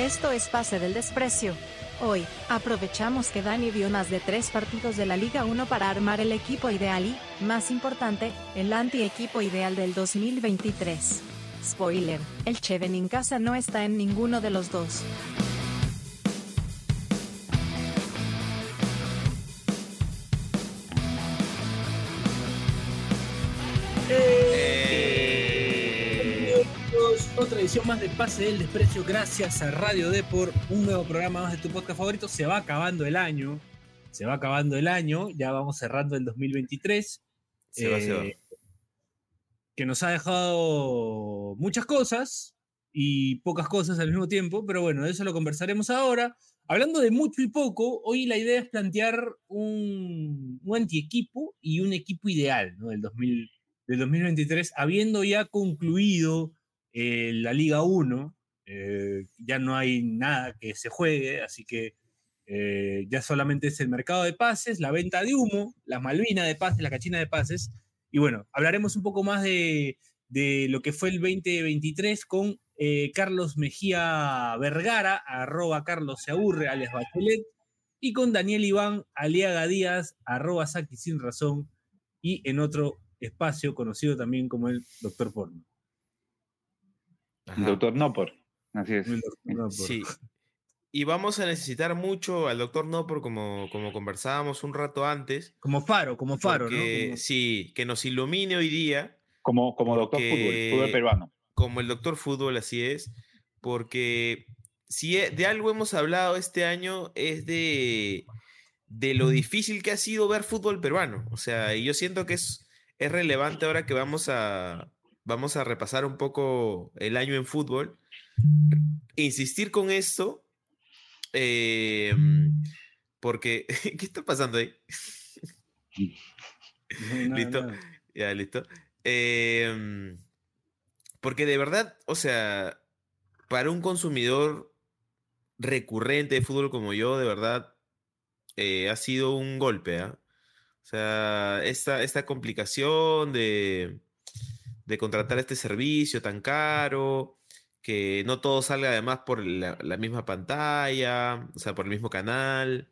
Esto es Pase del Desprecio. Hoy, aprovechamos que Dani vio más de tres partidos de la Liga 1 para armar el equipo ideal y, más importante, el anti-equipo ideal del 2023. Spoiler, el Cheven en casa no está en ninguno de los dos. Otra edición más de Pase del Desprecio, gracias a Radio Depor, un nuevo programa más de tu podcast favorito. Se va acabando el año, se va acabando el año, ya vamos cerrando el 2023. Se va, se va. eh, Que nos ha dejado muchas cosas y pocas cosas al mismo tiempo, pero bueno, de eso lo conversaremos ahora. Hablando de mucho y poco, hoy la idea es plantear un, un antiequipo y un equipo ideal ¿no? del, 2000, del 2023, habiendo ya concluido eh, la Liga 1, eh, ya no hay nada que se juegue, así que eh, ya solamente es el mercado de pases, la venta de humo, la Malvina de pases, la cachina de pases, y bueno, hablaremos un poco más de, lo que fue el 2023 con Carlos Mejía Vergara, arroba Carlos se aburre, alias Bachelet, y con Daniel Iván Aliaga Díaz, arroba Saki sin razón, y en otro espacio conocido también como el Doctor Porno. Ajá. Doctor Nopor. Así es. El. Sí. Y vamos a necesitar mucho al doctor Nopor, como, como conversábamos un rato antes. Como faro, como faro, porque, ¿no? Como- Sí, que nos ilumine hoy día, Como, como doctor fútbol, fútbol peruano. como el doctor fútbol, así es, porque si e- de algo hemos hablado este año es de, de lo difícil que ha sido ver fútbol peruano. O sea, y yo siento que es, es relevante ahora que vamos a, vamos a repasar un poco el año en fútbol. Insistir con esto, eh, porque, ¿qué está pasando ahí? No, Listo. Ya, listo. Em, porque de verdad, o sea, para un consumidor recurrente de fútbol como yo, de verdad, eh, ha sido un golpe, ¿ah? O sea, esta, esta complicación de, de contratar este servicio tan caro, que no todo salga además por la, la misma pantalla, o sea, por el mismo canal,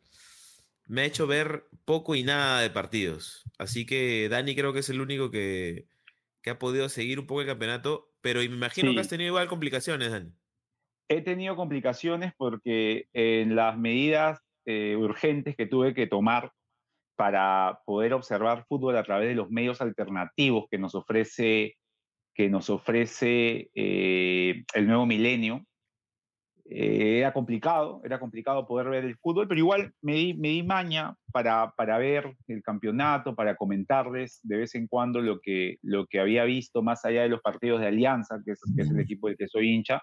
me ha hecho ver poco y nada de partidos. Así que Dani creo que es el único que, que ha podido seguir un poco el campeonato, pero me imagino que has tenido igual complicaciones, Dani. He tenido complicaciones porque en las medidas eh, urgentes que tuve que tomar para poder observar fútbol a través de los medios alternativos que nos ofrece, que nos ofrece eh, el nuevo milenio, eh, era complicado, era complicado poder ver el fútbol, pero igual me di, me di maña para, para ver el campeonato, para comentarles de vez en cuando lo que, lo que había visto más allá de los partidos de Alianza, que es, que es el equipo del que soy hincha.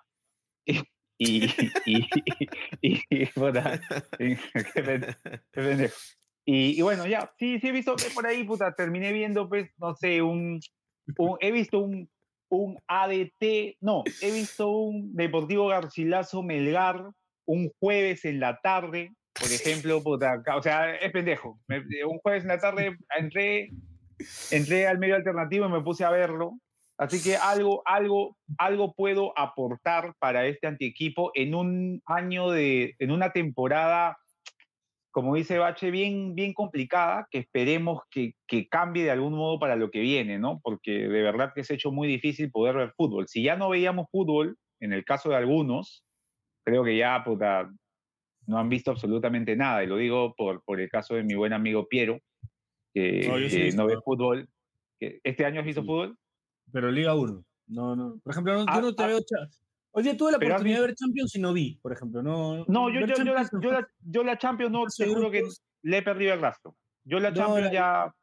Y, y, y, y, bueno, ya, sí, sí he visto que por ahí, puta, terminé viendo, pues, no sé, un, un- he visto un, un ADT, no, he visto un Deportivo Garcilaso Melgar un jueves en la tarde, por ejemplo, puta, o sea, es pendejo. Me- un jueves en la tarde entré, entré al medio alternativo y me puse a verlo. Así que algo, algo, algo puedo aportar para este antiequipo en un año de, en una temporada, como dice Bache, bien, bien complicada, que esperemos que, que cambie de algún modo para lo que viene, ¿no? Porque de verdad que se ha hecho muy difícil poder ver fútbol. Si ya no veíamos fútbol, en el caso de algunos, creo que ya, puta, no han visto absolutamente nada. Y lo digo por, por el caso de mi buen amigo Piero, que No, sí que no ve fútbol. ¿Este año has visto Sí. fútbol? Pero Liga 1. No, no. Por ejemplo, no, Ah, yo no te ah. veo. Hoy día tuve la Pero oportunidad de ver Champions y no vi, por ejemplo. No, No, yo, ver yo, yo, la, yo, la, yo la Champions no, juro que le he perdido el rastro. Yo la No, Champions la- ya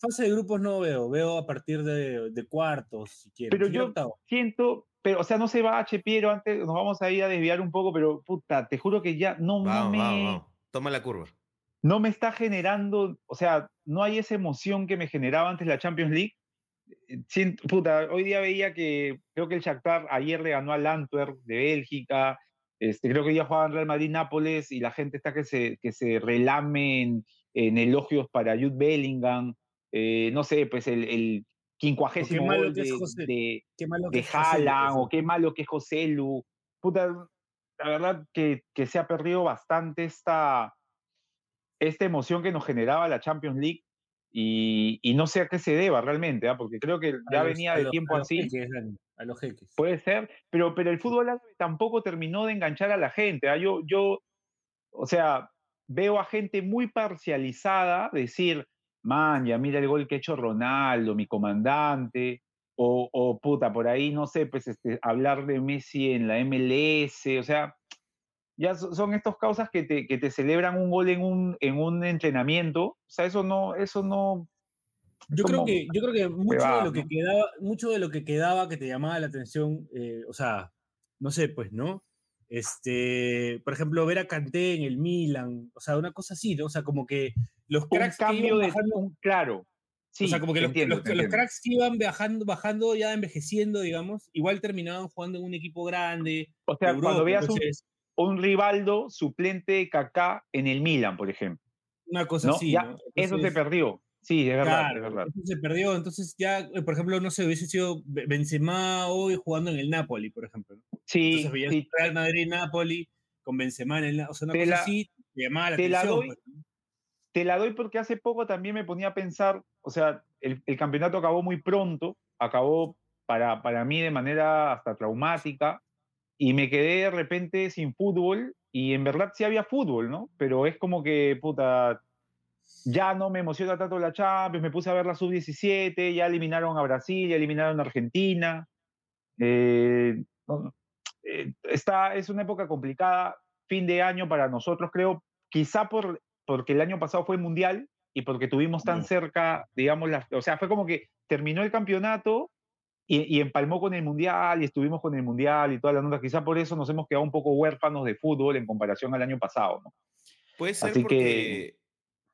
Fase de grupos no veo, veo a partir de, de cuartos, si quieres. Pero yo- octavo. siento, pero, o sea, no se va H. Piero, antes nos vamos a ir a desviar un poco, pero puta, te juro que ya no, no, Vamos, me, vamos, vamos. Toma la curva. no me está generando, o sea, no hay esa emoción que me generaba antes la Champions League. Siento, puta, hoy día veía que creo que el Shakhtar ayer le ganó al Antwerp de Bélgica, este, creo que ya jugaban Real Madrid-Nápoles y la gente está que se, que se relame en, en elogios para Jude Bellingham, eh, no sé, pues el, el quincuagésimo gol de, de, de Haaland o qué malo que es José Lu. Puta, la verdad que, que se ha perdido bastante esta, esta emoción que nos generaba la Champions League y, y no sé a qué se deba realmente, ¿ah? porque creo que ya A venía de tiempo a los así. jeques, a los jeques. Puede ser, pero, pero el fútbol árabe tampoco terminó de enganchar a la gente. ¿ah? Yo, yo, o sea, veo a gente muy parcializada decir, man, ya mira el gol que ha hecho Ronaldo, mi comandante, o, o puta, por ahí, no sé, pues este, hablar de Messi en la MLS, o sea, ya so- son estas causas que te, que te celebran un gol en un, en un entrenamiento, o sea, eso no, eso no, Yo creo que, yo creo que mucho de lo que ¿no? quedaba, mucho de lo que quedaba que te llamaba la atención, eh, o sea, no sé, pues, ¿no? Este, por ejemplo, ver a Kanté en el Milan, o sea, una cosa así, ¿no? O sea, como que los un cracks que cambio iban de, bajando, un, claro, sí, o sea, como que los, entiendo, los- cracks que iban bajando, bajando ya envejeciendo, digamos, igual terminaban jugando en un equipo grande. O sea, Europa, cuando veas un, entonces, un Rivaldo suplente de Kaká en el Milan, por ejemplo. una cosa ¿no? así, ¿no? Eso se Entonces, perdió. Sí, es verdad, es Claro, verdad. eso se perdió. Entonces ya, eh, por ejemplo, no sé, hubiese sido Be- Benzema hoy jugando en el Napoli, por ejemplo. Sí, Entonces sí, Real Madrid-Napoli con Benzema en el O sea, una Te cosa la- así te llamaba la te la atención. doy, pues, te la doy porque hace poco también me ponía a pensar, o sea, el, el campeonato acabó muy pronto, acabó para, para mí de manera hasta traumática, y me quedé de repente sin fútbol, y en verdad sí había fútbol, ¿no? Pero es como que, puta, ya no me emociona tanto la Champions, me puse a ver la Sub-17, ya eliminaron a Brasil, ya eliminaron a Argentina. eh, eh, está, es una época complicada, fin de año para nosotros, creo, quizá por, porque el año pasado fue mundial y porque tuvimos tan cerca, digamos, las, o sea, fue como que terminó el campeonato y, y empalmó con el mundial y estuvimos con el mundial y toda la nota, quizá por eso nos hemos quedado un poco huérfanos de fútbol en comparación al año pasado, ¿no? Puede ser Así porque, que-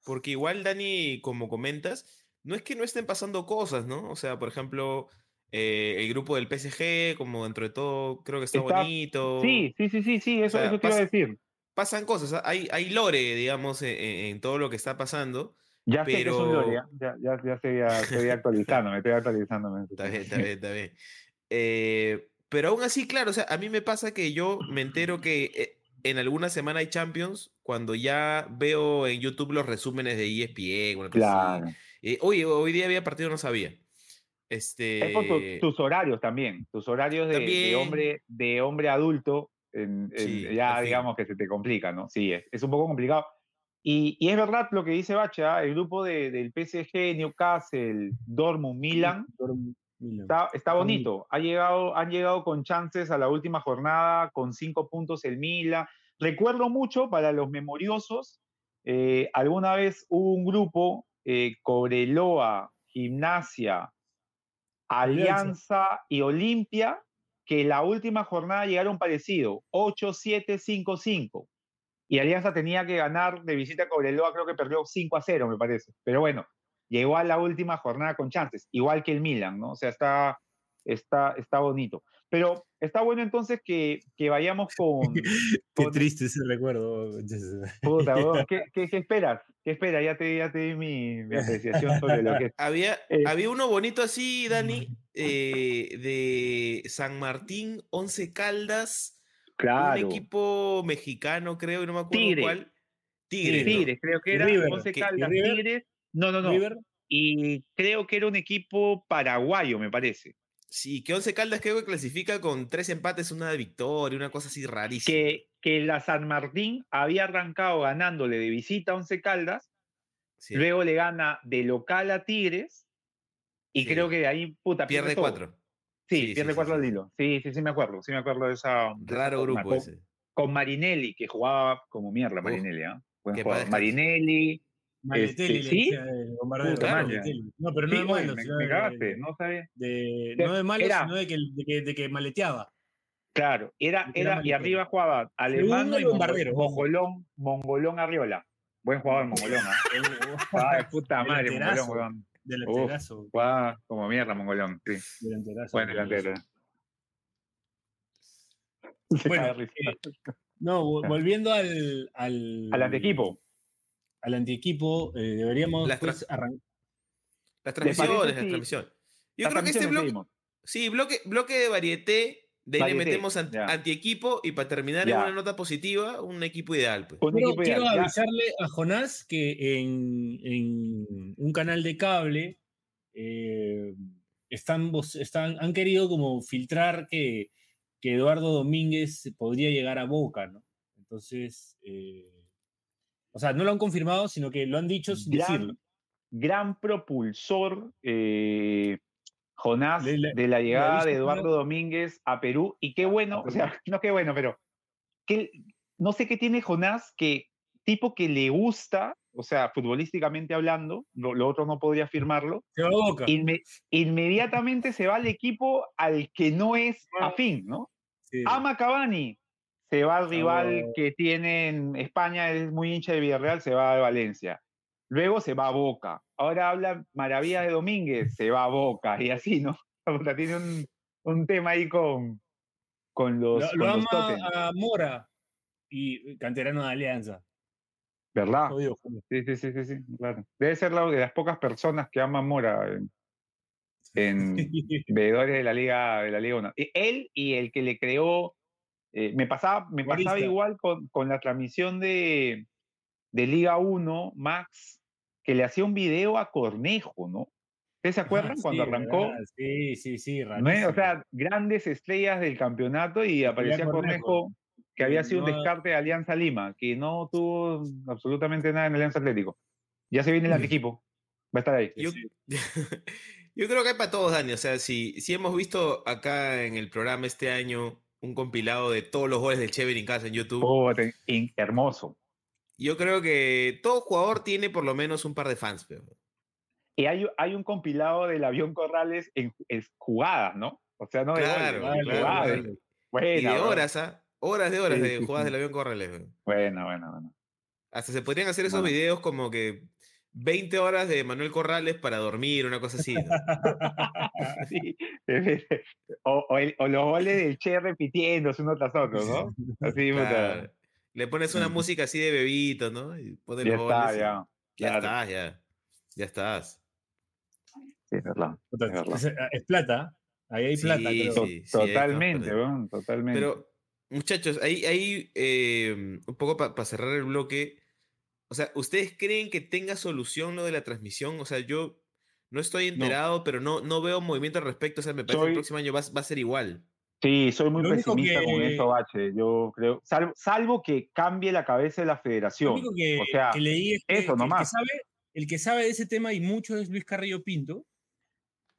porque igual, Dani, como comentas, no es que no estén pasando cosas, ¿no? O sea, por ejemplo, eh, el grupo del PSG, como dentro de todo, creo que está, Está- bonito. Sí, sí, sí, sí, sí, eso, sea, eso te iba a pasa- decir. Pasan cosas, hay, hay lore, digamos, en- en todo lo que está pasando. Ya sé que es un pero- lore, ¿ah? ya, ya, ya estoy, ya estoy actualizando, me estoy actualizando. Está bien, está bien, está bien. Eh, pero aún así, claro, o sea, a mí me pasa que yo me entero que eh, en alguna semana hay Champions cuando ya veo en YouTube los resúmenes de ESPN. una cosa así. Claro. Eh, oye, hoy día había partido, no sabía. Este, Es por tu- tus horarios también, tus horarios de, de También. hombre, de hombre adulto, en- en- Sí, ya digamos que se te complica, ¿no? Sí, es, es un poco complicado. Y, y es verdad lo que dice Bacha, el grupo de- del PSG, Newcastle, Dortmund, Milan, Milan. está, bonito. Ha llegado, han llegado con chances a la última jornada, con cinco puntos el Milan. Recuerdo mucho para los memoriosos, eh, alguna vez hubo un grupo, eh, Cobreloa, Gimnasia, Alianza y Olimpia, que la última jornada llegaron parecido, 8-7-5-5. Y Alianza tenía que ganar de visita a Cobreloa, creo que perdió 5 a 0, me parece. Pero bueno, llegó a la última jornada con chances, igual que el Milan, ¿no? O sea, está, está, está bonito. Pero está bueno entonces que, que vayamos con... Qué con- triste ese recuerdo. Puta, ¿qué, qué, qué esperas? ¿Qué esperas? Ya te, ya te di mi, mi apreciación sobre lo que es. había, eh, había uno bonito así, Dani, eh, de San Martín, Once Caldas, Claro. un equipo mexicano, creo, y no me acuerdo Tigre. cuál. Tigre. ¿no? Tigres, creo que ¿Y era. River? Once ¿Qué- y Caldas, River? Tigres. No, no, no. River, Y creo que era un equipo paraguayo, me parece. Sí, que Once Caldas creo que clasifica con tres empates, una victoria, una cosa así rarísima. Que, que la San Martín había arrancado ganándole de visita a Once Caldas, Sí, luego le gana de local a Tigres, y Sí. creo que de ahí, puta, pierde todo. cuatro. Sí, Sí, sí, pierde sí, cuatro sí, al sí. hilo. Sí, sí, sí, me acuerdo. Sí, me acuerdo de esa. Raro grupo Con- ese. Con Marinelli, que jugaba como mierda, Uf, Marinelli, ¿ah? Buen jugador. Marinelli. Maletelli, Este, ¿sí? bombardero. Puta, claro. No, pero no Sí, de malo, me, de- cagaste, no sabía. de- De- no de malo, era- sino de que, de que, de que maleteaba. Claro, era, Era era, y arriba jugaba Alemán y bombardero. Mongolón, Mongolón Arriola. Buen jugador Mongolón, ¿ah? Ay, puta madre, Mongolón, weón. Delanterazo. Jugaba como mierda, Mongolón, sí. delanterazo, delantero. Se Bueno, eh, No, vo- volviendo al. Al, Al anteequipo. Al antiequipo, eh, deberíamos Las pues, arran- Las transmisiones, las si- transmisiones. Yo Las creo que este bloque, seguimos. sí, bloque, bloque de varieté, De ahí le metemos anti, ya. equipo y para terminar en una nota positiva, un equipo ideal. Pues. Un Quiero, equipo quiero ideal, ya. avisarle a Jonás que en, en un canal de cable eh, están, están, han querido como filtrar que, que Eduardo Domínguez podría llegar a Boca, ¿no? Entonces, eh, o sea, no lo han confirmado, sino que lo han dicho sin decirlo. Gran, gran propulsor, eh, Jonás, Le- le- de la llegada de Eduardo no- Domínguez a Perú. Y qué bueno, o sea, no qué bueno, pero que, no sé qué tiene Jonás, que tipo que le gusta, o sea, futbolísticamente hablando, lo, lo otro no podría afirmarlo, Se va a Boca. inme- inmediatamente se va al equipo al que no es Ah. afín, ¿no? Sí. Ama Cavani, se va al rival Oh. que tiene en España, es muy hincha de Villarreal, se va a Valencia. Luego se va a Boca. Ahora habla maravillas de Domínguez, se va a Boca y así, ¿no? O sea, tiene un, un tema ahí con, con los, Lo, con lo los ama a Mora y canterano de Alianza. ¿verdad? Sí, sí, sí, sí, sí, claro. Debe ser la de las pocas personas que ama a Mora en, en veedores de la Liga de la Liga 1. E- Él y el que le creó, eh, me pasaba, me pasaba igual con, con la transmisión de, de Liga 1, Max, que le hacía un video a Cornejo, ¿no? ¿Ustedes se acuerdan Ah, cuando sí, arrancó? ¿verdad? Sí, sí, sí. ¿No. O sea, grandes estrellas del campeonato y aparecía Cornejo. Que había sido un descarte de Alianza Lima, que no tuvo absolutamente nada en Alianza Atlético. Ya se viene el antiequipo. Va a estar ahí. Yo, Sí. yo creo que hay para todos, Dani. O sea, si, si hemos visto acá en el programa este año un compilado de todos los goles del Che en casa en YouTube, Oh, hermoso. Yo creo que todo jugador tiene por lo menos un par de fans. pero- Y hay, hay un compilado del avión Corrales en, en jugadas, ¿no? O sea, no de Claro, goles, claro, jugadas. claro. y de bro. horas, ¿ah? Horas de horas Sí, de sí, jugadas sí. del avión Corrales. weón. Buena, buena, buena. Hasta se podrían hacer esos Bueno. videos como que 20 horas de Manuel Corrales para dormir, una cosa así. ¿no? Sí. O, o el- o los goles del Che repitiéndose uno tras otro, ¿no? Así, puta. Claro. Le pones una música así de bebito, ¿no? Y pones Ya está, ya. Ya claro. estás, ya. Ya estás. Sí, es verdad. Puta, Es verdad. es, es plata. Ahí hay plata. Sí, creo. Sí, totalmente, weón, totalmente. Pero, muchachos, ahí, ahí eh, un poco para cerrar el bloque. O sea, ¿ustedes creen que tenga solución lo de la transmisión? O sea, yo no estoy enterado, pero no, no veo movimiento al respecto. O sea, me parece que el próximo año va, va a ser igual. Sí, soy muy Lo pesimista con eso, Bache. Yo creo, salvo, salvo que cambie la cabeza de la Lo federación. único que, o sea, que leí es que, eso que el, que nomás. sabe, el que sabe de ese tema y mucho es Luis Carrillo Pinto.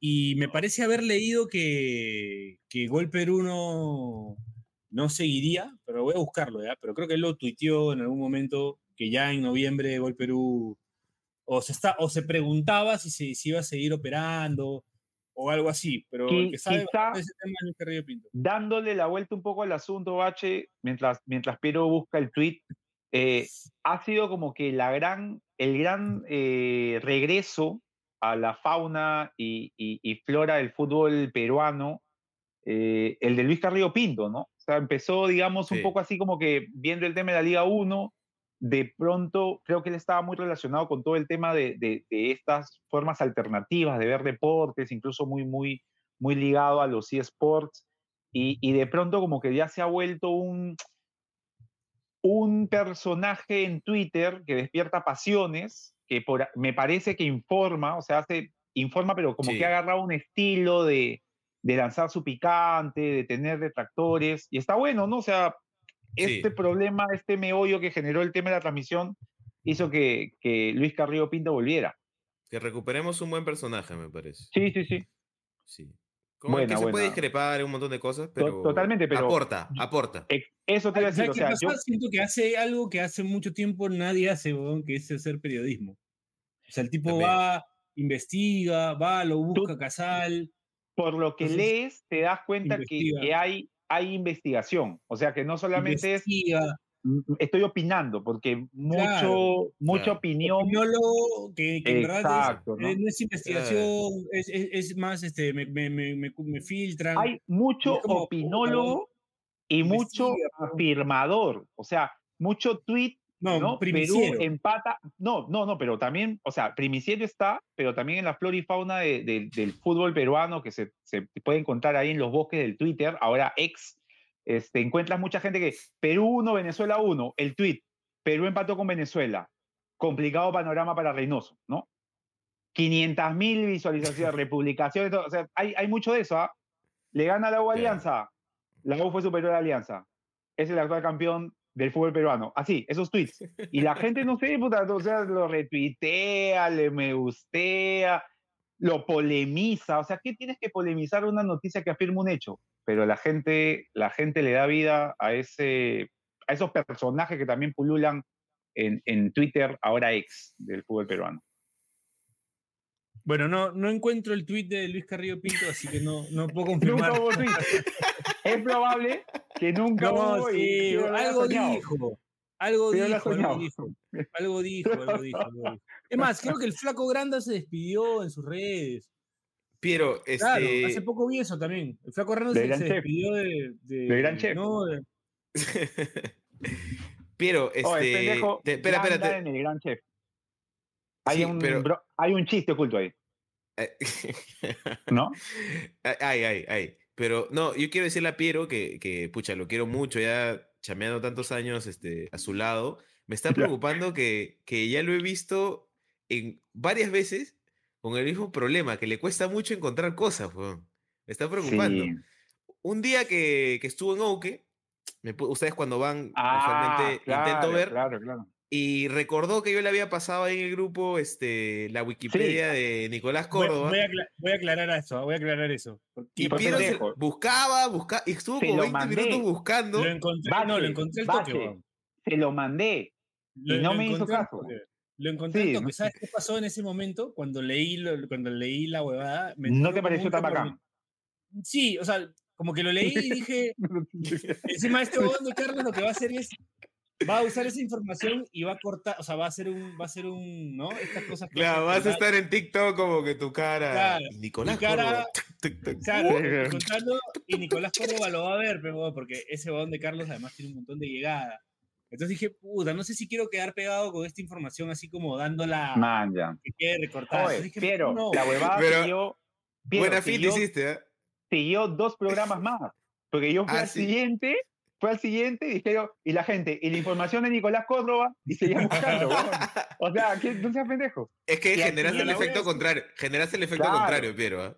Y me parece haber leído que, que Gol Perú no, no seguiría, pero voy a buscarlo ya. Pero creo que él lo tuiteó en algún momento que ya en noviembre Gol Perú o se, está, o se preguntaba si se si iba a seguir operando o algo así. Pero el que sabe quizá- ese tema es Luis Carrillo Pinto. dándole la vuelta un poco al asunto, Bache, mientras, mientras Piero busca el tweet, eh, ha sido como que la gran, el gran eh, regreso a la fauna y, y- y flora del fútbol peruano, eh, el de Luis Carrillo Pinto, ¿no? O sea, empezó, digamos, un Sí. poco así como que viendo el tema de la Liga 1, de pronto creo que él estaba muy relacionado con todo el tema de, de- de estas formas alternativas de ver deportes, incluso muy, muy, muy ligado a los eSports, y, y de pronto como que ya se ha vuelto un, un personaje en Twitter que despierta pasiones, que por, me parece que informa, o sea, hace, informa, pero como Sí. que ha agarrado un estilo de, de lanzar su picante, de tener detractores, y está bueno, ¿no? O sea, Sí. este problema, este meollo que generó el tema de la transmisión, hizo que, que Luis Carrillo Pinto volviera. Que recuperemos un buen personaje, me parece. Sí, sí, sí. Sí. Como Buena, que se puede buena. discrepar en un montón de cosas, pero. totalmente, pero- Aporta, aporta. Eso te iba a decir, ¿Sabes o sea, yo, Siento que hace algo que hace mucho tiempo nadie hace, weón, que es hacer periodismo. O sea, el tipo También. va, investiga, va, lo busca Casal. por lo que Entonces, lees, te das cuenta que, que hay, hay investigación. O sea, que no solamente es investiga, "Mm, estoy opinando, porque mucho, Claro, mucha claro. opinión. opinólogo, que, que en verdad Exacto, es, ¿no? no es investigación, es, es- es más, este, me, me, me, me- me filtran. Hay mucho como, opinólogo y mucho pero- afirmador. O sea, mucho tweet No, ¿no? Perú empata. No, no, no, pero también, o sea, primiciero está, pero también en la flora y fauna de- de- del fútbol peruano que se, se puede encontrar ahí en los bosques del Twitter, ahora ex, este, encuentras mucha gente que Perú 1, Venezuela 1, el tweet, Perú empató con Venezuela, complicado panorama para Reynoso, ¿no? 500 mil visualizaciones, republicaciones, todo, o sea, hay, hay mucho de eso, ¿ah? Le gana la U. Alianza, la U fue superior a la Alianza, es el actual campeón del fútbol peruano, así, esos tweets. Y la gente, no sé, puta, o sea, lo retuitea, le me gustea, lo polemiza. O sea, ¿qué tienes que polemizar una noticia que afirma un hecho? Pero la gente, la gente le da vida a, ese, a esos personajes que también pululan en, en Twitter, ahora ex, del fútbol peruano. Bueno, no, no encuentro el tweet de Luis Carrillo Pinto, así que no, no puedo Nunca confirmar. hubo tweet. es probable que nunca No, hubo. sí, algo dijo. Algo dijo, algo dijo. Algo dijo, algo dijo, algo dijo. Es más, creo que el flaco Granda se despidió en sus redes. Piero, Claro, este. hace poco vi eso también. El flaco Granda De se, Gran se Chef. despidió de, de, De Gran Chef. No, de- Piero, este. Oh, el pendejo te- espera, espérate. en el gran chef. Hay, Sí, un, pero- bro- hay un chiste oculto ahí, Eh, ¿no? Ay, ay, ay. Pero no, yo quiero decirle a Piero que, que, pucha, lo quiero mucho, ya chameando tantos años este, a su lado. Me está preocupando que, que ya lo he visto en varias veces con el mismo problema, que le cuesta mucho encontrar cosas, weón. Me está preocupando. Sí. Un día que, que estuvo en pu- ustedes cuando van, Ah, usualmente claro, intento ver, Claro, claro. Y recordó que yo le había pasado ahí en el grupo este, la Wikipedia de Nicolás Córdoba. voy a, voy a aclarar eso, voy a aclarar eso. Y Piero se- buscaba, buscaba, y estuvo como lo 20 mandé. minutos buscando. lo encontré, no, Bache, lo encontré el toque. Se lo mandé. Lo- Y no me hizo caso. toque. Lo encontré Sí, toque. no- ¿Sabes qué pasó en ese momento? Cuando leí, lo- cuando leí la huevada. me ¿No te pareció tan bacán? Sí, o sea, como que lo leí y dije, encima este huevón de Carlos lo que va a hacer es, va a usar esa información y va a cortar, o sea, va a hacer un, va a hacer un, ¿no? Estas cosas Claro, vas a estar en TikTok como que tu cara. Claro, Nicolás cara-. Claro, contando, y Nicolás Córdoba lo va a ver, pero, porque ese huevón de Carlos además tiene un montón de llegada. Entonces dije, puta, no sé si quiero quedar pegado con esta información así como dándola Man, ya. que quede recortada. Oye, dije, Piero, no, la huevada Pero- siguió, Piero, Buena siguió, hiciste, ¿eh? siguió dos programas más. Porque yo fui Ah, al sí. siguiente, fue al siguiente y dijeron, y la gente, y la información de Nicolás Córdoba, y seguían buscando. O sea, ¿qué? no seas pendejo. Es que generaste el la efecto contrario. Generaste el efecto Claro. contrario, Piero. ¿ah?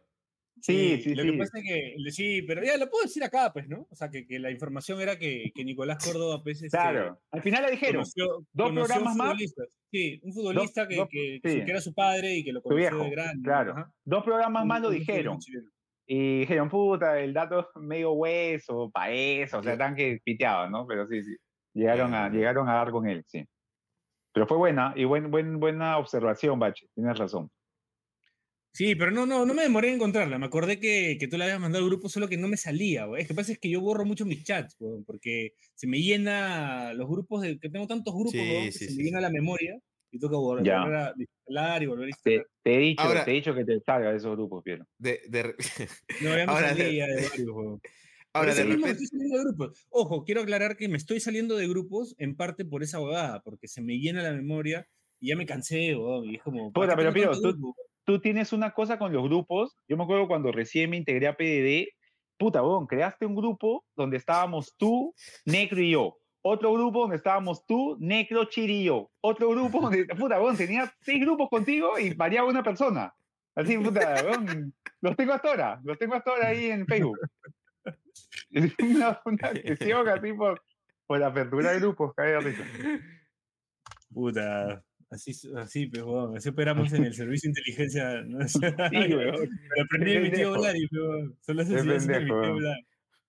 Sí, sí, lo sí. que pasa es que, sí, pero ya lo puedo decir acá, pues, ¿no? O sea, que, que la información era que, que Nicolás Córdoba, pues, este, Claro. Al final le dijeron, conoció, dos conoció programas más. Sí, un futbolista que, dos- que, sí. que era su padre y que lo conoció viejo, de grande. claro. ajá. dos programas más lo dijeron. Y dijeron, puta, el dato medio hueso, pa' eso, o sea, tan que piteaban, ¿no? Pero sí, sí. Llegaron a, llegaron a dar con él, sí. Pero fue buena, y buen, buen, buena observación, Bache, tienes razón. Sí, pero no, no, no me demoré en encontrarla. Me acordé que, que tú la habías mandado al grupo, solo que no me salía, güey. Es que pasa es que yo borro mucho mis chats, güey, porque se me llena los grupos, de, que tengo tantos grupos, Sí, güey, que sí, se sí, me llena la memoria y tengo que volver, Ya. volver a instalar y volver a Te, instalar. te he dicho, Ahora- te he dicho que te salga de esos grupos, Piero. De, de- No, ya me Ahora, salí de- ya de varios, ahora, de repente. estoy saliendo de grupos. Ojo, quiero aclarar que me estoy saliendo de grupos en parte por esa huevada, porque se me llena la memoria y ya me cansé, y es como... ¿para Puta, pero tanto tú-? Tú tienes una cosa con los grupos. Yo me acuerdo cuando recién me integré a PDD, puta, bon, creaste un grupo donde estábamos tú, Necro y yo. Otro grupo donde estábamos tú, Necro, Chiri y yo. Otro grupo donde, puta, bon, tenías seis grupos contigo y variaba una persona. Así, puta, bon, los tengo hasta ahora, los tengo hasta ahora ahí en Facebook. Una, una sesión así por, por apertura de grupos, risa. Puta, así, así, pues, weón, así operamos en el servicio de inteligencia. ¿no? Sí, weón. Aprendí mi tío pendejo. Blari, weón. Son las Qué enseñanzas de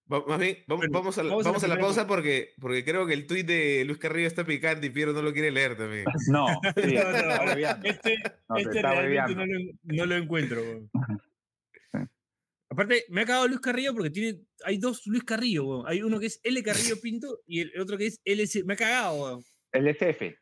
Más bien, vamos, Bueno, vamos a la, vamos a la a pausa porque, porque creo que el tuit de Luis Carrillo está picante y Piero no lo quiere leer también. No, sí, No, no. Este, No, te este realmente no lo, no lo encuentro. Aparte, me ha cagado Luis Carrillo porque tiene, hay dos Luis Carrillo. weón. Hay uno que es L Carrillo Pinto y el otro que es LC. Me ha cagado. El SF.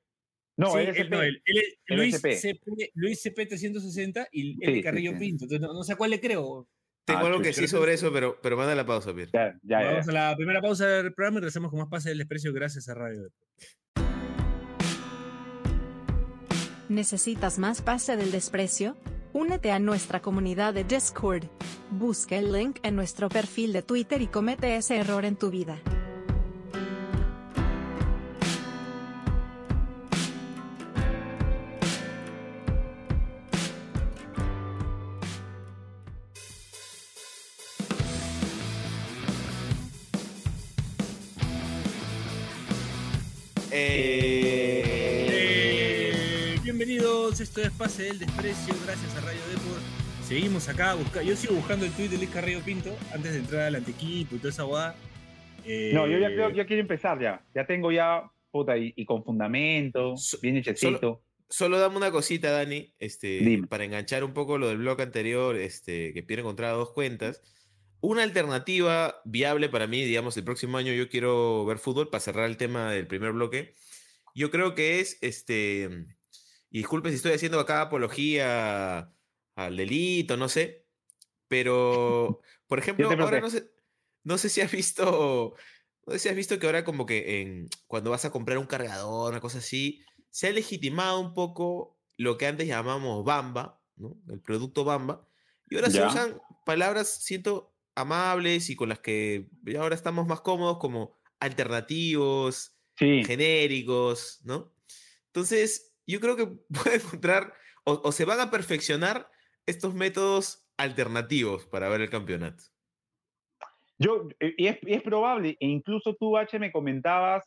No, Sí, el el- SP. no, el- el- Luis, LSP. CP, Luis CP360 y Sí, L sí, Carrillo sí. Pinto. Entonces, no, no sé a cuál le creo. Tengo ah, algo que sí sobre eso, pero, pero manda la pausa, Pierre. Ya, ya, ya. Vamos a la primera pausa del programa y regresamos con más Pase del Desprecio gracias a Radio ¿Necesitas más Pase del Desprecio? Únete a nuestra comunidad de Discord. Busca el link en nuestro perfil de Twitter y comete ese error en tu vida. Eh, bienvenidos, esto es Pase del Desprecio, gracias a Radio Deport. Seguimos acá, busca... yo sigo buscando el tweet de Luis Carrillo Pinto antes de entrar al antequipo y toda esa guada. Eh, No, yo ya creo, ya quiero empezar ya. Ya tengo ya, puta, y, y con fundamento, So- bien hechecito. solo- Solo dame una cosita, Dani, este, Dime. para enganchar un poco lo del blog anterior, este, que Pierre encontraba dos cuentas. Una alternativa viable para mí, digamos, el próximo año yo quiero ver fútbol para cerrar el tema del primer bloque. Yo creo que es, este, y disculpe si estoy haciendo acá apología al delito, no sé, pero, por ejemplo, ahora no sé, no sé si has visto, no sé si has visto que ahora como que en, cuando vas a comprar un cargador, una cosa así, se ha legitimado un poco lo que antes llamamos Bamba, ¿no? El producto Bamba, y ahora se usan palabras, siento, amables y con las que ahora estamos más cómodos como alternativos, Sí, genéricos, ¿no? Entonces, yo creo que puede encontrar o, o se van a perfeccionar estos métodos alternativos para ver el campeonato. yo, eh, y es, es probable, e incluso tú, H, me comentabas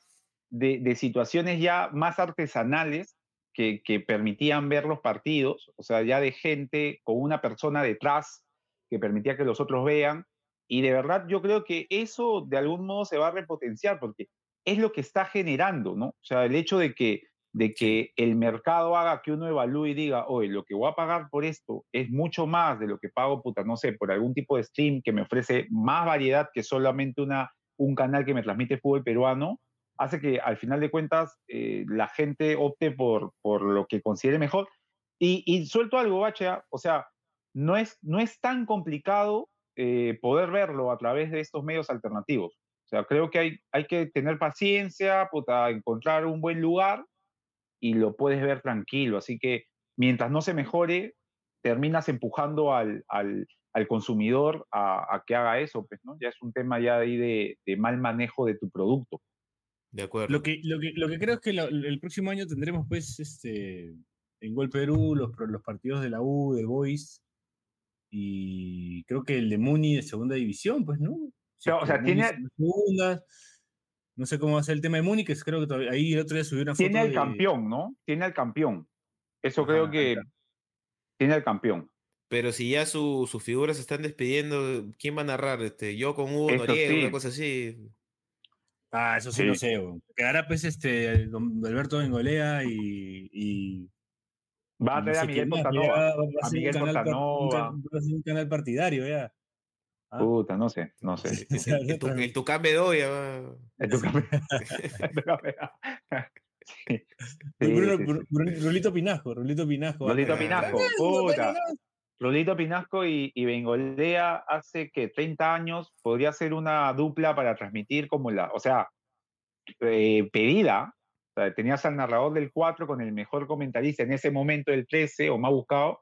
de, de situaciones ya más artesanales que, que permitían ver los partidos, o sea, ya de gente con una persona detrás que permitía que los otros vean, y de verdad yo creo que eso de algún modo se va a repotenciar, porque es lo que está generando, ¿no? O sea, el hecho de que, de que el mercado haga que uno evalúe y diga, oye, lo que voy a pagar por esto es mucho más de lo que pago, puta, no sé, por algún tipo de stream que me ofrece más variedad que solamente una, un canal que me transmite fútbol peruano, hace que al final de cuentas eh, la gente opte por, por lo que considere mejor. Y, y suelto algo, Bacha, o sea, no es, no es tan complicado eh, poder verlo a través de estos medios alternativos. O sea, creo que hay, hay que tener paciencia, puta, encontrar un buen lugar y lo puedes ver tranquilo. Así que mientras no se mejore, terminas empujando al, al, al consumidor a, a, que haga eso, pues, ¿no? Ya es un tema ya ahí de, de mal manejo de tu producto. De acuerdo. Lo que, lo que, lo que creo es que lo, el próximo año tendremos, pues, este, en Gol Perú, los, los partidos de la U, de Boys, y creo que el de Muni de segunda división, pues, ¿no? Si o sea, tiene... Segunda, no sé cómo va a ser el tema de Muni, que creo que todavía, ahí el otro día subió una foto Tiene al de... campeón, ¿no? Tiene al campeón. Eso Ajá, creo que tiene al campeón. Pero si ya su, sus figuras se están despidiendo, ¿quién va a narrar? Este, yo con Hugo Noriega, sí. una cosa así. Ah, eso sí, sí. lo sé. Bro. Quedará pues este don Alberto Bengolea y, y Va a traer a Miguel Portanova. Va, va, a Miguel canal, un, va a ser un canal partidario ya. ¿Ah? Puta, no sé, no sé. el, tu, el Tucán Bedoya va. El Tucán sí. Bruno, sí, sí. Rulito Pinasco, Rulito Pinasco. Rulito Pinasco, puta. Rulito Pinasco y, y Bengolea hace que 30 años podría ser una dupla para transmitir como la, o sea, eh, pedida. O sea, tenías al narrador del 4 con el mejor comentarista en ese momento del 13 o más buscado.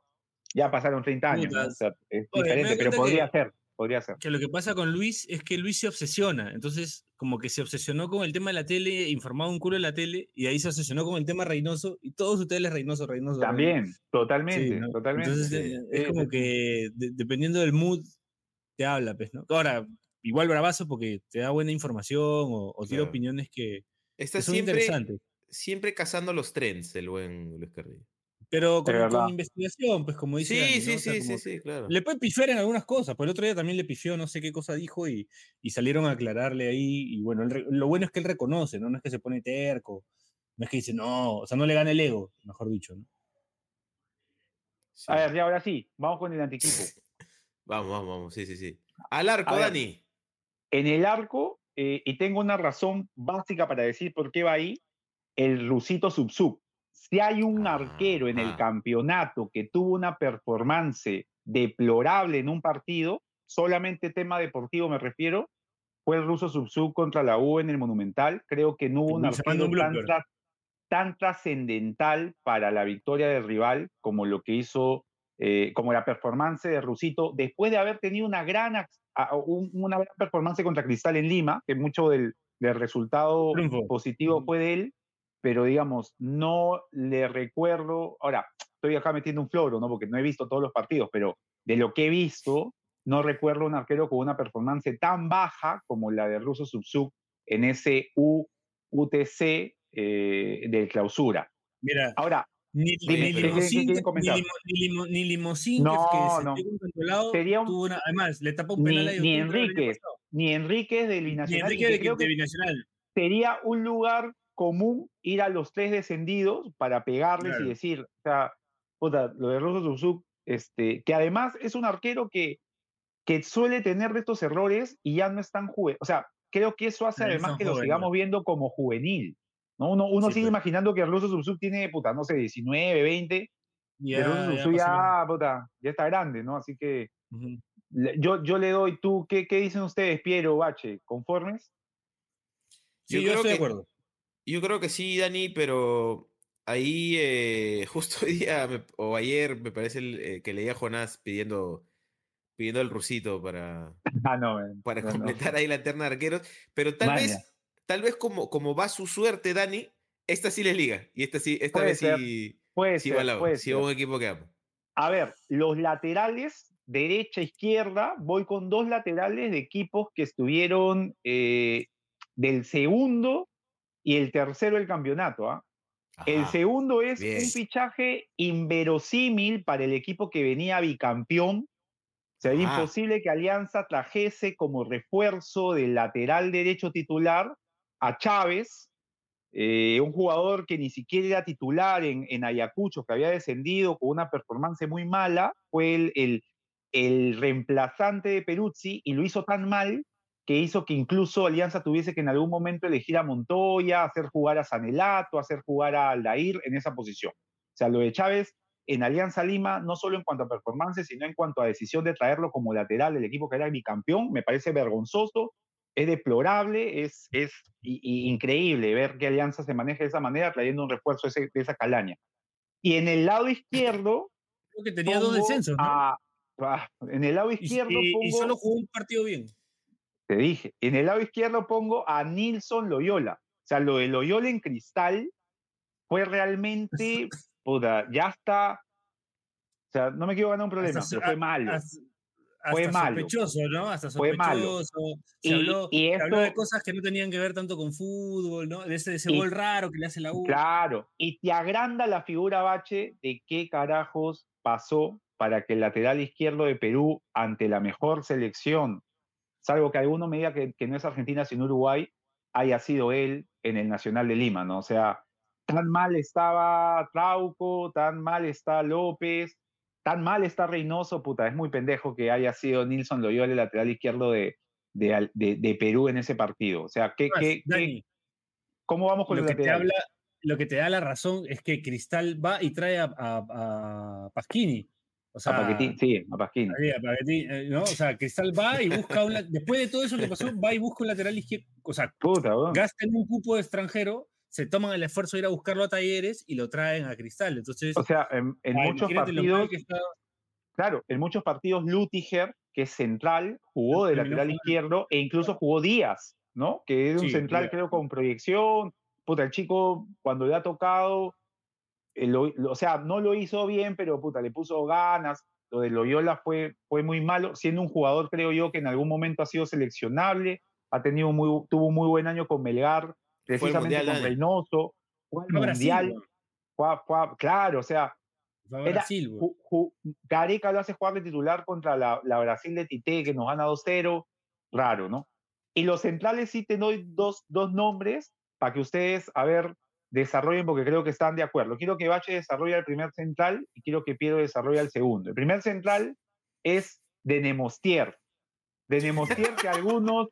Ya pasaron 30 años. ¿no? O sea, es Oye, diferente, pero podría que, ser. Podría ser. Que lo que pasa con Luis es que Luis se obsesiona. Entonces, como que se obsesionó con el tema de la tele, informaba un culo de la tele, y ahí se obsesionó con el tema Reynoso, y todos ustedes les Reynoso, Reynoso. También, Reynoso. totalmente, sí, ¿no? totalmente. Entonces, sí. es como que de, dependiendo del mood, te habla, pues, ¿no? Ahora, igual bravazo porque te da buena información o, o tira claro. opiniones que, Está son siempre, interesantes. Siempre cazando los trends, el buen Luis Carrillo. Pero con, con, investigación, pues como dice. Sí, Dani, sí, ¿no? o sea, sí, sí, sí, claro. Le puede pifiar en algunas cosas. Por el otro día también le pifió, no sé qué cosa dijo y, y salieron a aclararle ahí. Y bueno, él, lo bueno es que él reconoce, ¿no? No es que se pone terco, no es que dice, no, o sea, no le gana el ego, mejor dicho, ¿no? Sí. A ver, ya ahora sí, vamos con el antiquipo. vamos, vamos, vamos, sí, sí, sí. Al arco, Dani. En el arco, eh, y tengo una razón básica para decir por qué va ahí, el rusito sub-sub. Si hay un ah, arquero en ah. el campeonato que tuvo una performance deplorable en un partido, solamente tema deportivo me refiero, fue el ruso sub-sub contra la U en el Monumental. Creo que no hubo un arquero tan, tan trascendental para la victoria del rival como lo que hizo, eh, como la performance de Rusito, después de haber tenido una gran, una gran performance contra Cristal en Lima, que mucho del, del resultado positivo fue de él, pero digamos, no le recuerdo, ahora, estoy acá metiendo un floro, ¿no? Porque no he visto todos los partidos, pero de lo que he visto, no recuerdo un arquero con una performance tan baja como la de Russo Subsub en ese UTC eh, del clausura. Mira, ahora, ni, ni, Limosín, ni, Limosín, no, que, no. Lado, sería un, además, le tapó un penal ni, ni Enrique, ni Enrique del Binacional. Ni Enrique de, Binacional. Sería un lugar común ir a los tres descendidos para pegarles y decir, o sea, lo de Rosso Subsub, este, que además es un arquero que, que suele tener de estos errores y ya no es tan juvenil. O sea, creo que eso hace además que lo sigamos viendo como juvenil. ¿No? Uno, uno sigue pues. imaginando que Russo Subsub tiene, puta, no sé, 19, 20. Ya, pero Russo ya, puta, ya está grande, ¿no? Así que yo, yo le doy, tú, ¿qué, ¿qué dicen ustedes, Piero, Bache? ¿Conformes? Sí, yo, estoy de acuerdo. Yo creo que sí, Dani, pero ahí eh, justo hoy día o ayer me parece eh, que leía a Jonás pidiendo pidiendo el rusito para, ah, para completar ahí la terna de arqueros, pero tal vez tal vez como, como va su suerte, Dani, esta sí les liga. Y esta sí, esta vez sí, puede sí, ser, va un equipo que amo. A ver, los laterales, derecha, izquierda, voy con dos laterales de equipos que estuvieron eh, del segundo y el tercero del campeonato. ¿ah? El segundo es un fichaje inverosímil para el equipo que venía bicampeón. Sería imposible que Alianza trajese como refuerzo del lateral derecho titular a Chávez, eh, un jugador que ni siquiera era titular en, Ayacucho, que había descendido con una performance muy mala, fue el, el, el, reemplazante de Peruzzi y lo hizo tan mal que hizo que incluso Alianza tuviese que en algún momento elegir a Montoya, hacer jugar a Sanelato, hacer jugar a Aldair en esa posición. O sea, lo de Chávez en Alianza Lima, no solo en cuanto a performance, sino en cuanto a decisión de traerlo como lateral del equipo que era bicampeón, me parece vergonzoso es deplorable, es, es increíble ver que Alianza se maneja de esa manera trayendo un refuerzo de, esa calaña. Y en el lado izquierdo... Creo que tenía dos descensos, ¿no? en el lado izquierdo y, pongo, y, solo jugó un partido bien. Te dije, en el lado izquierdo pongo a Nilson Loyola. O sea, lo de Loyola en cristal fue realmente, puta, ya está... O sea, no me quiero ganar un problema, pero fue malo fue malo. sospechoso, ¿no? Hasta sospechoso. Se, habló, de cosas que no tenían que ver tanto con fútbol, ¿no? De ese, ese gol raro que le hace la U. Claro, y te agranda la figura Bache de qué carajos pasó para que el lateral izquierdo de Perú, ante la mejor selección, salvo que alguno me diga que, que no es Argentina sino Uruguay, haya sido él en el Nacional de Lima, ¿no? O sea, tan mal estaba Trauco, tan mal está López, tan mal está Reynoso, puta, es muy pendejo que haya sido Nilson Loyola el lateral izquierdo de, de, de, Perú en ese partido. O sea, ¿qué, qué, cómo vamos con lo que te habla, Lo que te da la razón es que Cristal va y trae a, a, Pasquini. O sea, a Paquetín, sí, a Pasquini. Eh, ¿no? O sea, Cristal va y busca un, después de todo eso que pasó, va y busca un lateral izquierdo. O sea, Puta, gasta en un cupo de extranjero se toman el esfuerzo de ir a buscarlo a talleres y lo traen a Cristal. Entonces, o sea, en, muchos partidos, claro, en muchos partidos Lutiger, que es central, jugó de lateral izquierdo e incluso jugó Díaz, ¿no? Que es un central, creo, con proyección. Puta, el chico cuando le ha tocado, eh, o sea, no lo hizo bien, pero puta, le puso ganas. Lo de Loyola fue, fue muy malo, siendo un jugador, creo yo, que en algún momento ha sido seleccionable, ha tenido muy, tuvo un muy buen año con Melgar, precisamente con Reynoso, fue el Mundial, claro, o sea, era, Gareca lo hace jugar de titular contra la, la Brasil de Tite, que nos gana 2-0, raro, ¿no? Y los centrales sí te doy dos, dos nombres para que ustedes, a ver, desarrollen, porque creo que están de acuerdo. Quiero que Bache desarrolle el primer central y quiero que Piero desarrolle el segundo. El primer central es de Nemostier. De Nemostier que algunos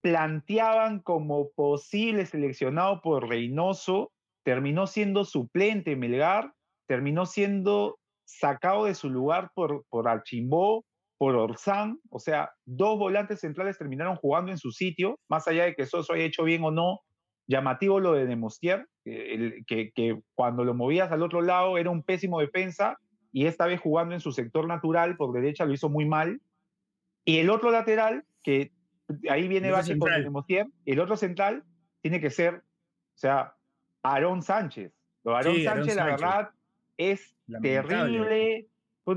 planteaban como posible seleccionado por Reynoso, terminó siendo suplente en Melgar, terminó siendo sacado de su lugar por, por Archimbó, por Orsán, o sea, dos volantes centrales terminaron jugando en su sitio, más allá de que Soso haya hecho bien o no, llamativo lo de Demostier, que, que, cuando lo movías al otro lado era un pésimo defensa y esta vez jugando en su sector natural por derecha lo hizo muy mal. Y el otro lateral, que ahí viene Valle con Demostier, el otro central tiene que ser, o sea, Aarón Sánchez. Lo Aarón Sánchez, la verdad, es terrible.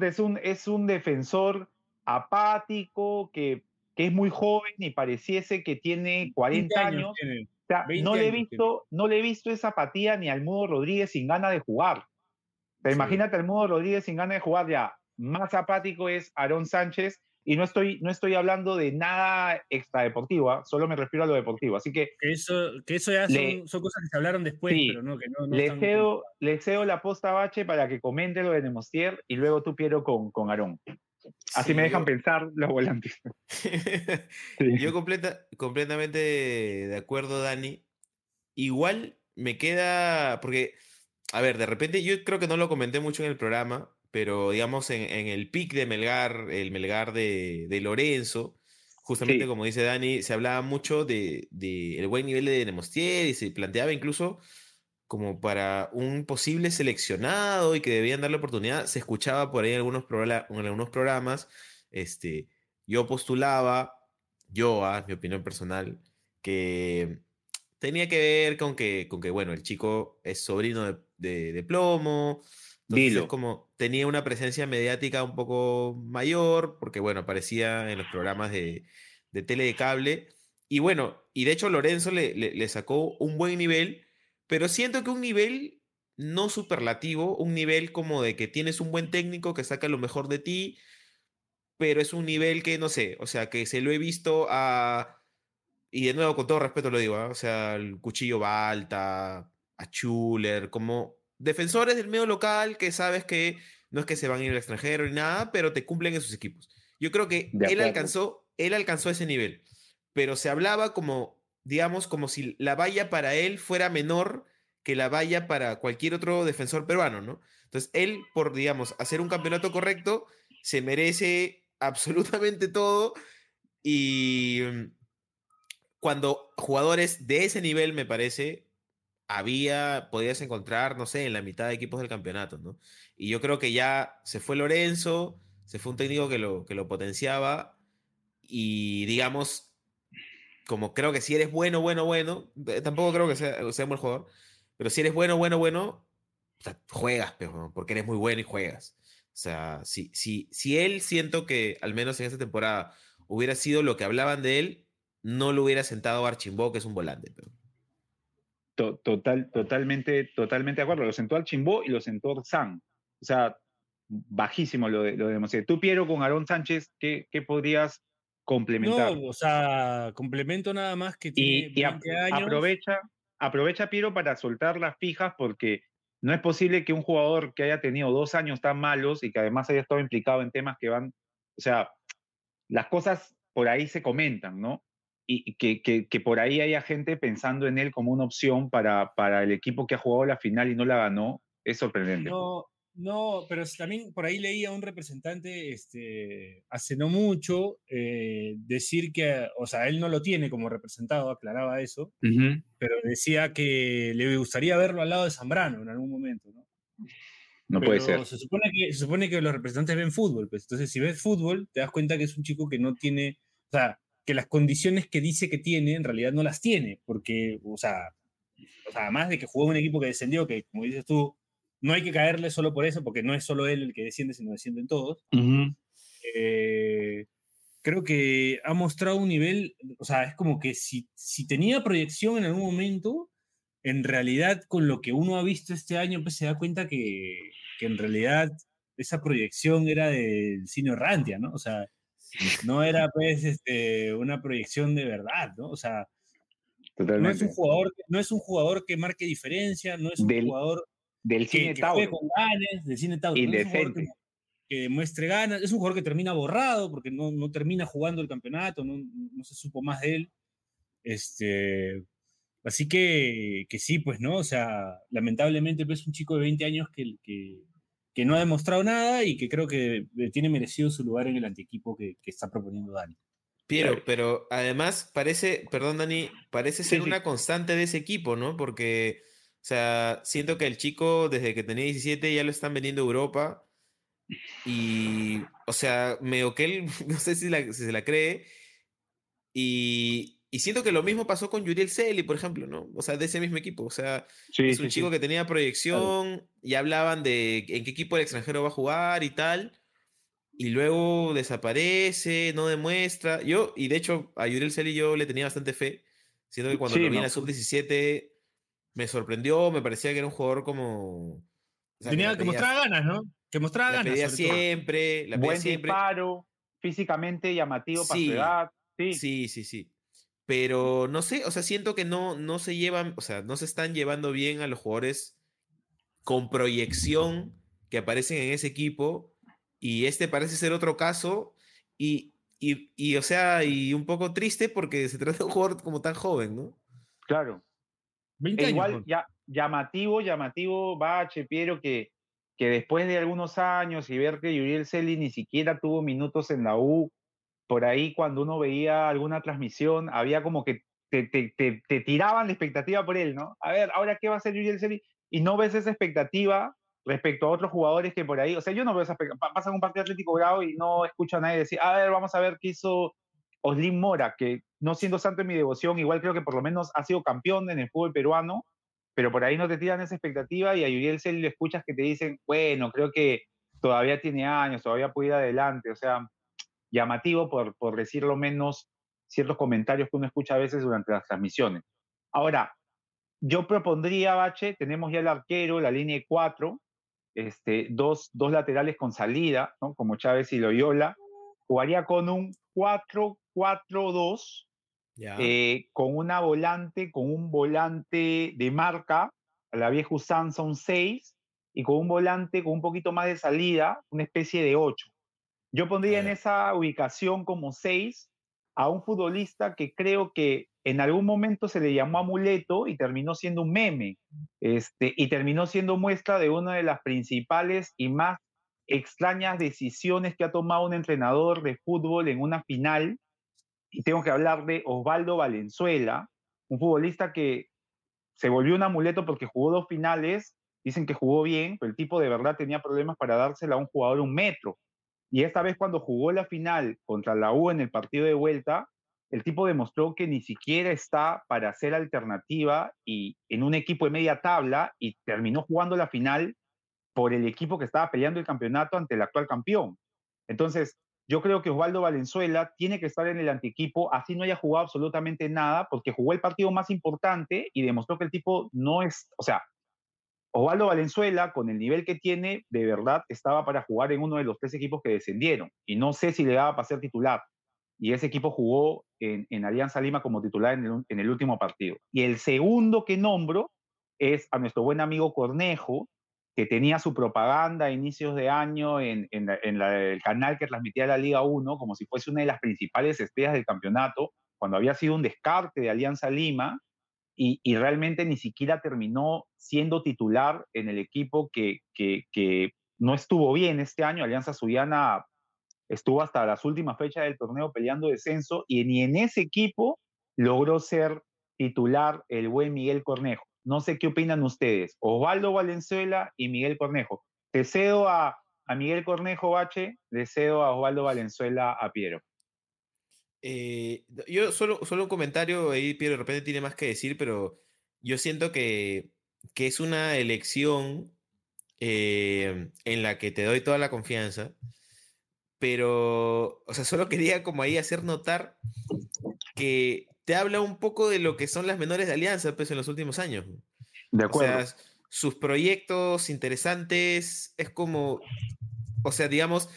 es, un, es un defensor apático que, que, es muy joven y pareciese que tiene 40 años. no, le he visto, no le he visto esa apatía ni al Mudo Rodríguez sin ganas de jugar. Imagínate al Mudo Rodríguez sin ganas de jugar ya. Más apático es Aarón Sánchez y no estoy, no estoy hablando de nada extradeportivo, ¿ah? solo me refiero a lo deportivo. Así que. Que eso, que eso ya son, cosas que se hablaron después, pero no, que no. le, cedo, le, cedo, la posta a Bache para que comente lo de Nemostier y luego tú, Piero, con, con Aarón. Así me dejan pensar los volantes. Yo completa, completamente de acuerdo, Dani. Igual me queda. Porque, a ver, de repente yo creo que no lo comenté mucho en el programa, pero digamos en, el pic de Melgar, el Melgar de, Lorenzo, justamente como dice Dani, se hablaba mucho de, el buen nivel de Nemostier y se planteaba incluso como para un posible seleccionado y que debían darle oportunidad. Se escuchaba por ahí en algunos, en algunos programas, este, yo postulaba, yo, a mi opinión personal, que tenía que ver con que, con que bueno, el chico es sobrino de, de plomo, entonces como tenía una presencia mediática un poco mayor, porque bueno, aparecía en los programas de, de tele de cable. Y bueno, y de hecho Lorenzo le, le, sacó un buen nivel, pero siento que un nivel no superlativo, un nivel como de que tienes un buen técnico que saca lo mejor de ti, pero es un nivel que no sé, o sea, que se lo he visto a, y de nuevo con todo respeto lo digo, ¿ah? o sea, el Cuchillo Balta, a Schuller, como defensores del medio local que sabes que no es que se van a ir al extranjero ni nada, pero te cumplen en sus equipos. Yo creo que él alcanzó, él alcanzó ese nivel, pero se hablaba como, digamos, como si la valla para él fuera menor que la valla para cualquier otro defensor peruano, ¿no? Entonces, él, por, digamos, hacer un campeonato correcto, se merece absolutamente todo y mm, cuando jugadores de ese nivel, me parece, había, podías encontrar, no sé, en la mitad de equipos del campeonato, ¿no? Y yo creo que ya se fue Lorenzo, se fue un técnico que lo, que lo potenciaba y digamos, como creo que si eres bueno, bueno, bueno, eh, tampoco creo que sea, sea un buen jugador, pero si eres bueno, bueno, bueno, juegas, pero, porque eres muy bueno y juegas. O sea, si, si, si él siento que al menos en esta temporada hubiera sido lo que hablaban de él, no lo hubiera sentado Archimbó, que es un volante. Pero total, totalmente, totalmente de acuerdo. Lo sentó al Chimbó y lo sentó Orzán. O sea, bajísimo lo de, lo de Tú, Piero, con Aarón Sánchez, ¿qué, qué podrías complementar? No, o sea, complemento nada más que tiene y, Aprovecha, aprovecha, Piero, para soltar las fijas porque no es posible que un jugador que haya tenido dos años tan malos y que además haya estado implicado en temas que van, o sea, las cosas por ahí se comentan, ¿no? Y que, que, por ahí haya gente pensando en él como una opción para, para el equipo que ha jugado la final y no la ganó, es sorprendente. No, no, pero también por ahí leía a un representante este, hace no mucho eh, decir que, o sea, él no lo tiene como representado, aclaraba eso, pero decía que le gustaría verlo al lado de Zambrano en algún momento, ¿no? No puede ser. Se supone, que, se supone que los representantes ven fútbol, pues entonces si ves fútbol, te das cuenta que es un chico que no tiene, o sea, que las condiciones que dice que tiene, en realidad no las tiene, porque, o sea, o sea además de que jugó un equipo que descendió, que como dices tú, no hay que caerle solo por eso, porque no es solo él el que desciende, sino descienden todos. Eh, creo que ha mostrado un nivel, o sea, es como que si, si tenía proyección en algún momento, en realidad con lo que uno ha visto este año, pues se da cuenta que, que en realidad esa proyección era del cine Randia, ¿no? O sea, no era pues este, una proyección de verdad, ¿no? O sea, no es un jugador, no es un jugador que marque diferencia, no es un jugador del que, cine que con ganas, del cine Tauro, no es un jugador que, que, muestre ganas, es un jugador que termina borrado porque no, no termina jugando el campeonato, no, no, se supo más de él. Este, así que, que sí, pues, ¿no? O sea, lamentablemente pues, es un chico de 20 años que, que, que no ha demostrado nada y que creo que eh, tiene merecido su lugar en el antiequipo que, que está proponiendo Dani. Piero, pero además parece, perdón Dani, parece ser una constante de ese equipo, ¿no? Porque, o sea, siento que el chico desde que tenía 17 ya lo están vendiendo a Europa y, o sea, medio que él, no sé si, se la cree y, siento que lo mismo pasó con Yuriel Celi, por ejemplo, ¿no? O sea, de ese mismo equipo, o sea, es un chico que tenía proyección y hablaban de en qué equipo el extranjero va a jugar y tal y luego desaparece, no demuestra. Yo, y de hecho, a Yuriel Celi yo le tenía bastante fe, siendo que cuando lo vi en la sub-17 me sorprendió, me parecía que era un jugador como... tenía que, mostrar ganas, ¿no? Que mostraba la ganas. siempre, la Buen siempre. disparo, físicamente llamativo para su edad. Sí. sí, sí, sí. Pero no sé, o sea, siento que no, no se llevan, o sea, no se están llevando bien a los jugadores con proyección que aparecen en ese equipo y este parece ser otro caso. Y, y, o sea, y un poco triste porque se trata de un jugador como tan joven, ¿no? Claro. E igual, ya, llamativo, llamativo, Bache, Piero, que, que después de algunos años y ver que Yuriel Celi ni siquiera tuvo minutos en la U, por ahí cuando uno veía alguna transmisión, había como que te, tiraban la expectativa por él, ¿no? A ver, ahora qué va a hacer Yuriel Celi, y no ves esa expectativa respecto a otros jugadores que por ahí, o sea, yo no veo esa, pasan un partido Atlético Grau y no escucho a nadie decir, a ver, vamos a ver qué hizo Oslin Mora, que no siendo santo en mi devoción, igual creo que por lo menos ha sido campeón en el fútbol peruano, pero por ahí no te tiran esa expectativa y a Yuriel Cel le escuchas que te dicen, bueno, creo que todavía tiene años, todavía puede ir adelante, o sea, llamativo por, por decirlo menos ciertos comentarios que uno escucha a veces durante las transmisiones. Ahora, yo propondría, Bache, tenemos ya el arquero, la línea 4, este, dos, dos laterales con salida, ¿no? como Chávez y Loyola, jugaría con un 4-4-2, eh, con una volante, con un volante de marca, a la vieja usanza un 6, y con un volante con un poquito más de salida, una especie de 8. Yo pondría en esa ubicación como 6 a un futbolista que creo que en algún momento se le llamó amuleto y terminó siendo un meme, este, y terminó siendo muestra de una de las principales y más extrañas decisiones que ha tomado un entrenador de fútbol en una final, y tengo que hablar de Osvaldo Valenzuela, un futbolista que se volvió un amuleto porque jugó dos finales, dicen que jugó bien, pero el tipo de verdad tenía problemas para dársela a un jugador un metro. Y esta vez cuando jugó la final contra la U en el partido de vuelta, el tipo demostró que ni siquiera está para ser alternativa y en un equipo de media tabla y terminó jugando la final por el equipo que estaba peleando el campeonato ante el actual campeón. Entonces, yo creo que Osvaldo Valenzuela tiene que estar en el antiequipo, así no haya jugado absolutamente nada, porque jugó el partido más importante y demostró que el tipo no es, o sea, Osvaldo Valenzuela, con el nivel que tiene, de verdad estaba para jugar en uno de los tres equipos que descendieron. Y no sé si le daba para ser titular y ese equipo jugó en, Alianza Lima como titular en el, último partido. Y el segundo que nombro es a nuestro buen amigo Cornejo, que tenía su propaganda a inicios de año en, el canal que transmitía la Liga 1, como si fuese una de las principales estrellas del campeonato, cuando había sido un descarte de Alianza Lima, y, realmente ni siquiera terminó siendo titular en el equipo que, no estuvo bien este año. Alianza Suyana estuvo hasta las últimas fechas del torneo peleando descenso y ni en ese equipo logró ser titular el buen Miguel Cornejo. No sé qué opinan ustedes, Osvaldo Valenzuela y Miguel Cornejo. Te cedo a, Miguel Cornejo Bache, le cedo a Osvaldo Valenzuela a Piero. Eh, yo solo, solo un comentario, ahí Piero de repente tiene más que decir, pero yo siento que, que es una elección eh, en la que te doy toda la confianza pero, o sea, solo quería como ahí hacer notar que te habla un poco de lo que son las menores de Alianza, pues, en los últimos años. De acuerdo. O sea, sus proyectos interesantes es como, o sea, digamos,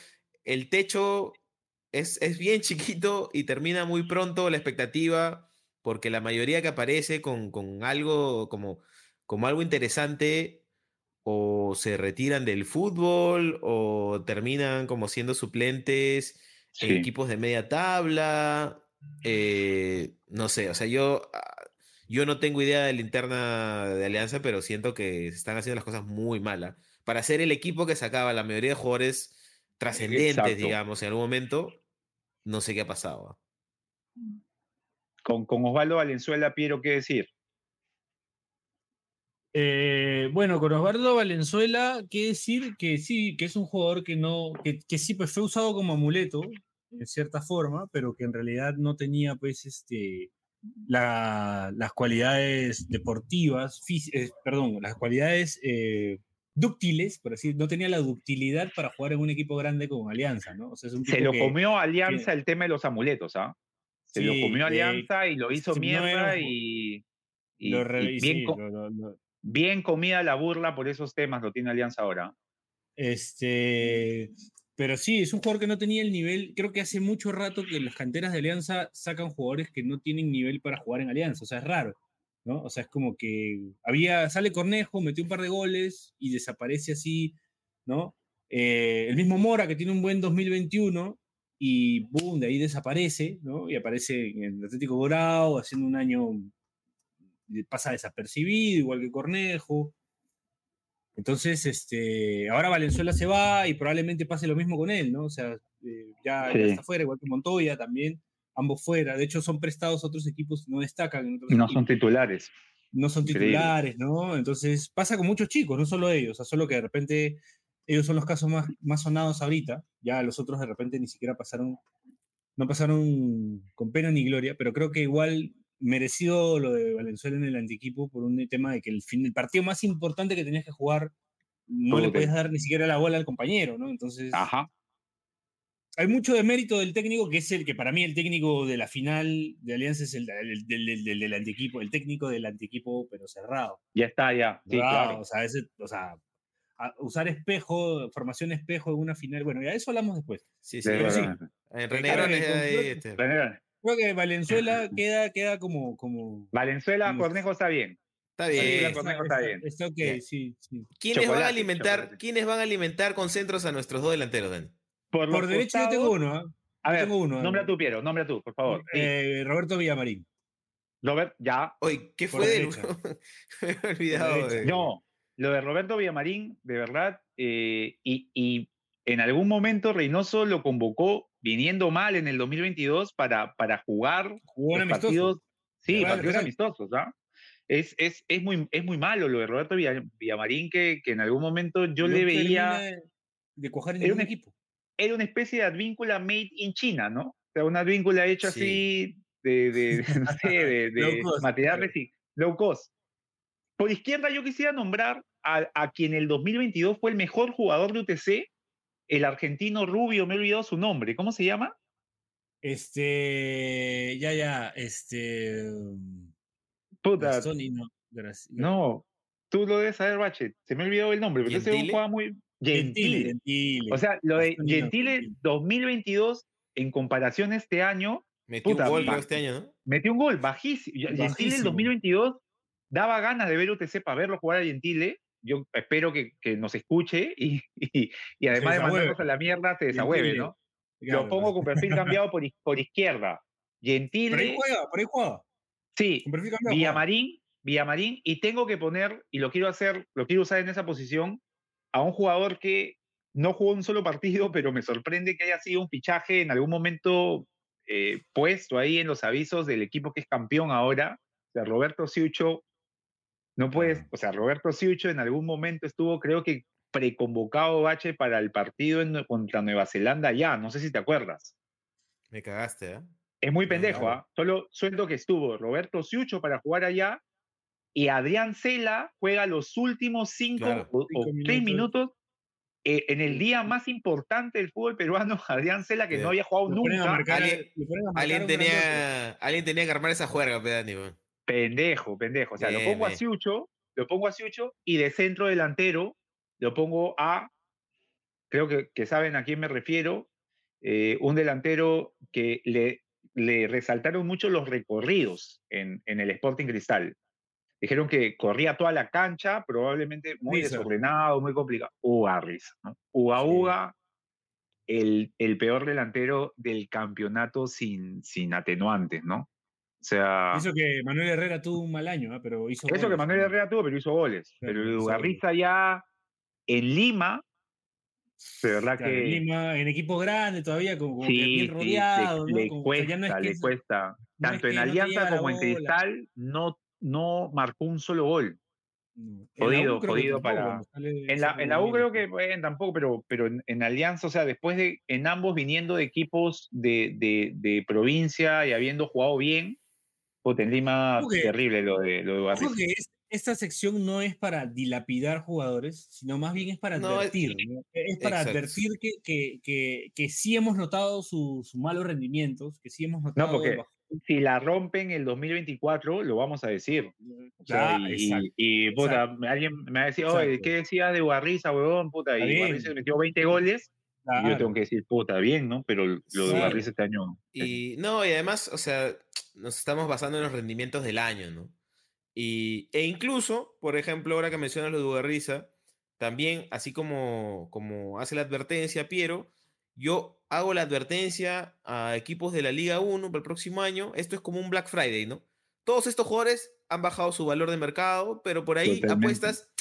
el techo es, es bien chiquito y termina muy pronto la expectativa, porque la mayoría que aparece con, con algo como, como algo interesante o se retiran del fútbol o terminan como siendo suplentes en equipos de media tabla. Eh, no sé, o sea, yo, ah, yo no tengo idea de la interna de Alianza, pero siento que se están haciendo las cosas muy malas. Para ser el equipo que sacaba la mayoría de jugadores trascendentes, digamos, en algún momento, no sé qué ha pasado. Con, con Osvaldo Valenzuela, Piero, ¿qué decir? Eh, bueno, con Osvaldo Valenzuela, qué decir que sí, que es un jugador que no, que, que sí, pues fue usado como amuleto, en cierta forma, pero que en realidad no tenía, pues, este, la- las cualidades deportivas, fí- eh, perdón, las cualidades eh, dúctiles, por así no tenía la ductilidad para jugar en un equipo grande como Alianza, ¿no? O sea, es un Se lo que- comió Alianza el tema de los amuletos, ¿ah? Se lo comió eh, Alianza y lo hizo mierda y, y- lo y bien, sí, co- lo- lo- lo- bien comida la burla por esos temas lo tiene Alianza ahora. Este, pero sí, es un jugador que no tenía el nivel. Creo que hace mucho rato que las canteras de Alianza sacan jugadores que no tienen nivel para jugar en Alianza. O sea, es raro, ¿no? O sea, es como que había, sale Cornejo, metió un par de goles y desaparece así, ¿no? Eh, el mismo Mora, que tiene un buen 2021 y boom, de ahí desaparece, ¿no? Y aparece en el Atlético Dorado haciendo un año, pasa desapercibido, igual que Cornejo. Entonces, este, ahora Valenzuela se va y probablemente pase lo mismo con él, ¿no? O sea, eh, ya, ya Sí. está fuera, igual que Montoya también, ambos fuera. De hecho, son prestados a otros equipos, no destacan en otros No equipos, son titulares. no son increíble. titulares, ¿no? Entonces, pasa con muchos chicos, no solo ellos, o sea, solo que de repente ellos son los casos más, más sonados ahorita, ya los otros de repente ni siquiera pasaron, no pasaron con pena ni gloria, pero creo que igual merecido lo de Valenzuela en el antiequipo por un tema de que el, fin, el partido más importante que tenías que jugar no le podías dar ni siquiera la bola al compañero, ¿no? Entonces, Ajá. Hay mucho de mérito del técnico, que es el que para mí el técnico de la final de Alianza es el, del- del, del, antiequipo, el técnico del antiequipo, pero cerrado. Ya está, ya. Sí, claro. O sea, ese- o sea, a- usar espejo, formación espejo en una final, bueno, ya de eso hablamos después. Sí, sí. Pero sí. En René este, Creo que Valenzuela queda, queda como... como Valenzuela. Cornejo está bien. Está bien. Cornejo está bien. Está ok, Bien. sí, sí. ¿Quiénes van a alimentar. ¿quiénes van a alimentar con centros a nuestros dos delanteros, Dan? Por, Por derecho yo tengo uno, ¿ah? A ver, tengo uno, nombra eh. tú, Piero, nombra tú, por favor. Eh, Roberto Villamarín. Robert, ya. Oye, ¿qué fue derecha. Me he olvidado. de- No, lo de Roberto Villamarín, de verdad, eh, y, y en algún momento Reynoso lo convocó viniendo mal en el 2022 para, para jugar los partidos, sí, partidos amistosos, ¿ah? Es, es, es, muy, es muy malo lo de Roberto Villa- Villamarín, que, que en algún momento yo No le veía, de- de cuajar en un equipo. Era una especie de advíncula made in China, ¿no? O sea, una advíncula hecha Sí. así de, de, no sé, de, de Low cost, material low cost. Por izquierda yo quisiera nombrar a, a quien en el 2022 fue el mejor jugador de UTC, el argentino rubio, me he olvidado su nombre, ¿cómo se llama? Este, ya, ya, este. Puta, Gastón y no. Gracias. no, tú lo debes saber, Bachet, se me ha olvidado el nombre, pero ese juega muy... Gentile, Gentile. Gentile. O sea, lo de Gentile Gentile. 2022 en comparación a este año, Metió Puta, un gol este año, ¿no? metió un gol bajísimo. Y- Gentile el Bajísimo. 2022 daba ganas de ver UTC para verlo jugar a Gentile. Yo espero que, que nos escuche y, y, y además de mandarnos a la mierda, se desahueve, Gentile. ¿no? Claro, Lo pongo con perfil cambiado por, por izquierda. Por ahí Gentile, juega, por ahí juega. sí, Con perfil cambiado juega. Villamarín, Villamarín, y tengo que poner, y lo quiero hacer, lo quiero usar en esa posición, a un jugador que no jugó un solo partido, pero me sorprende que haya sido un fichaje en algún momento eh, puesto ahí en los avisos del equipo que es campeón ahora. O sea, Roberto Siucho, no puedes, o sea, Roberto Siucho en algún momento estuvo, creo que preconvocado Bache para el partido en- contra Nueva Zelanda ya, no sé si te acuerdas. Me cagaste, ¿ah? Es muy pendejo. ¿ah? Solo suelto que estuvo Roberto Siucho para jugar allá y Adrián Cela juega los últimos cinco Claro. o, o Cinco tres minutos. minutos eh, en el día más importante del fútbol peruano. Adrián Cela, que Sí. no había jugado Lo nunca. marcar- Alguien- tenía, alguien tenía que armar esa juerga, pedani. Pendejo, pendejo. O sea, lo Bien, pongo a bien. Siucho, lo pongo a Siucho y de centro delantero lo pongo a, creo que, que saben a quién me refiero, eh, un delantero que le, le resaltaron mucho los recorridos en, en el Sporting Cristal. Dijeron que corría toda la cancha, probablemente muy desordenado, muy complicado. Uga ¿no? Uga Sí. Uga, el, el peor delantero del campeonato sin, sin atenuantes, ¿no? O sea, Hizo que Manuel Herrera tuvo un mal año, ¿ah? pero hizo. eso que Manuel. Herrera tuvo, pero hizo goles. Pero Ugarriza ya en Lima De verdad Claro, que Lima en equipo grande todavía, como, como que sí, sí, rodeado, le, ¿no? le que ya no es cuesta, que le es- cuesta. no es Tanto en que Alianza como en. Cristal no, no marcó un solo gol. No. U Jodido, jodido para- En la, en la U creo que, bueno, tampoco, pero, pero en, en Alianza, o sea, después de, en ambos viniendo de equipos de, de, de provincia y habiendo jugado bien, puta, en Lima, que- terrible lo de, lo de que es- esta sección no es para dilapidar jugadores, sino más bien es para No, es- advertir. ¿no? Es para Exacto. advertir que, que, que, que sí hemos notado sus malos rendimientos, que sí hemos notado. el porque. Si la rompen el 2024, lo vamos a decir. O sea, Ah, y, exacto. y, puta, exacto. alguien me va a decir, oye. ¿qué decías de Guarriza, huevón? Puta, y. Guarriza metió 20 goles. Y yo Claro. tengo que decir, puta, bien, ¿no? Pero lo de Claro. Guarriza este año. Y no, y además, o sea, nos estamos basando en los rendimientos del año, ¿no? Y, e incluso, por ejemplo, ahora que mencionas lo de Ugarriza, también, así como, como hace la advertencia Piero, yo hago la advertencia a equipos de la Liga 1 para el próximo año. Esto es como un Black Friday, ¿no? Todos estos jugadores han bajado su valor de mercado, pero por ahí Totalmente. apuestas,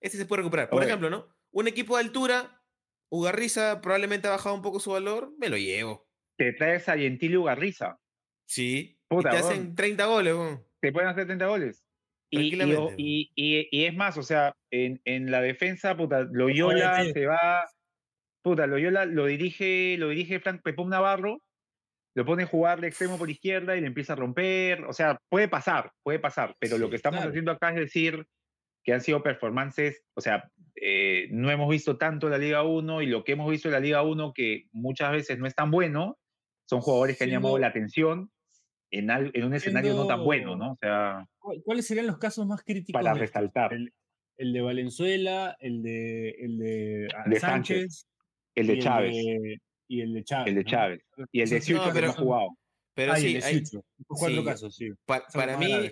este se puede recuperar. Por Oye. ejemplo, ¿no? Un equipo de altura, Ugarriza probablemente ha bajado un poco su valor, me lo llevo. Te traes a Gentilio Ugarriza. Sí. Puta, y te hacen 30 goles, weón. te pueden hacer 30 goles. Y, y, y, y- es más, o sea, en, en la defensa, puta, Loyola Joder, se va, puta, Loyola lo dirige, lo dirige Frank Pepón Navarro, lo pone a jugar de extremo por izquierda y le empieza a romper, o sea, puede pasar, puede pasar, pero lo Sí, que estamos claro. haciendo acá es decir que han sido performances, o sea, eh, no hemos visto tanto la Liga 1 y lo que hemos visto en la Liga 1 que muchas veces no es tan bueno, son jugadores que han llamado Siendo- la atención en, al- en un escenario no tan bueno, ¿no? O sea, ¿Cuál- ¿Cuáles serían los casos más críticos? Para resaltar. El, el de Valenzuela, el de, el de, ah, De Sánchez, Sánchez, el de Chávez, y el de Chávez. el de ¿no? Chávez, y el de Siucho No, que pero- no ha jugado. Pero Ah, y sí, el de hay- cuatro sí, casos, sí. pa- para, mí,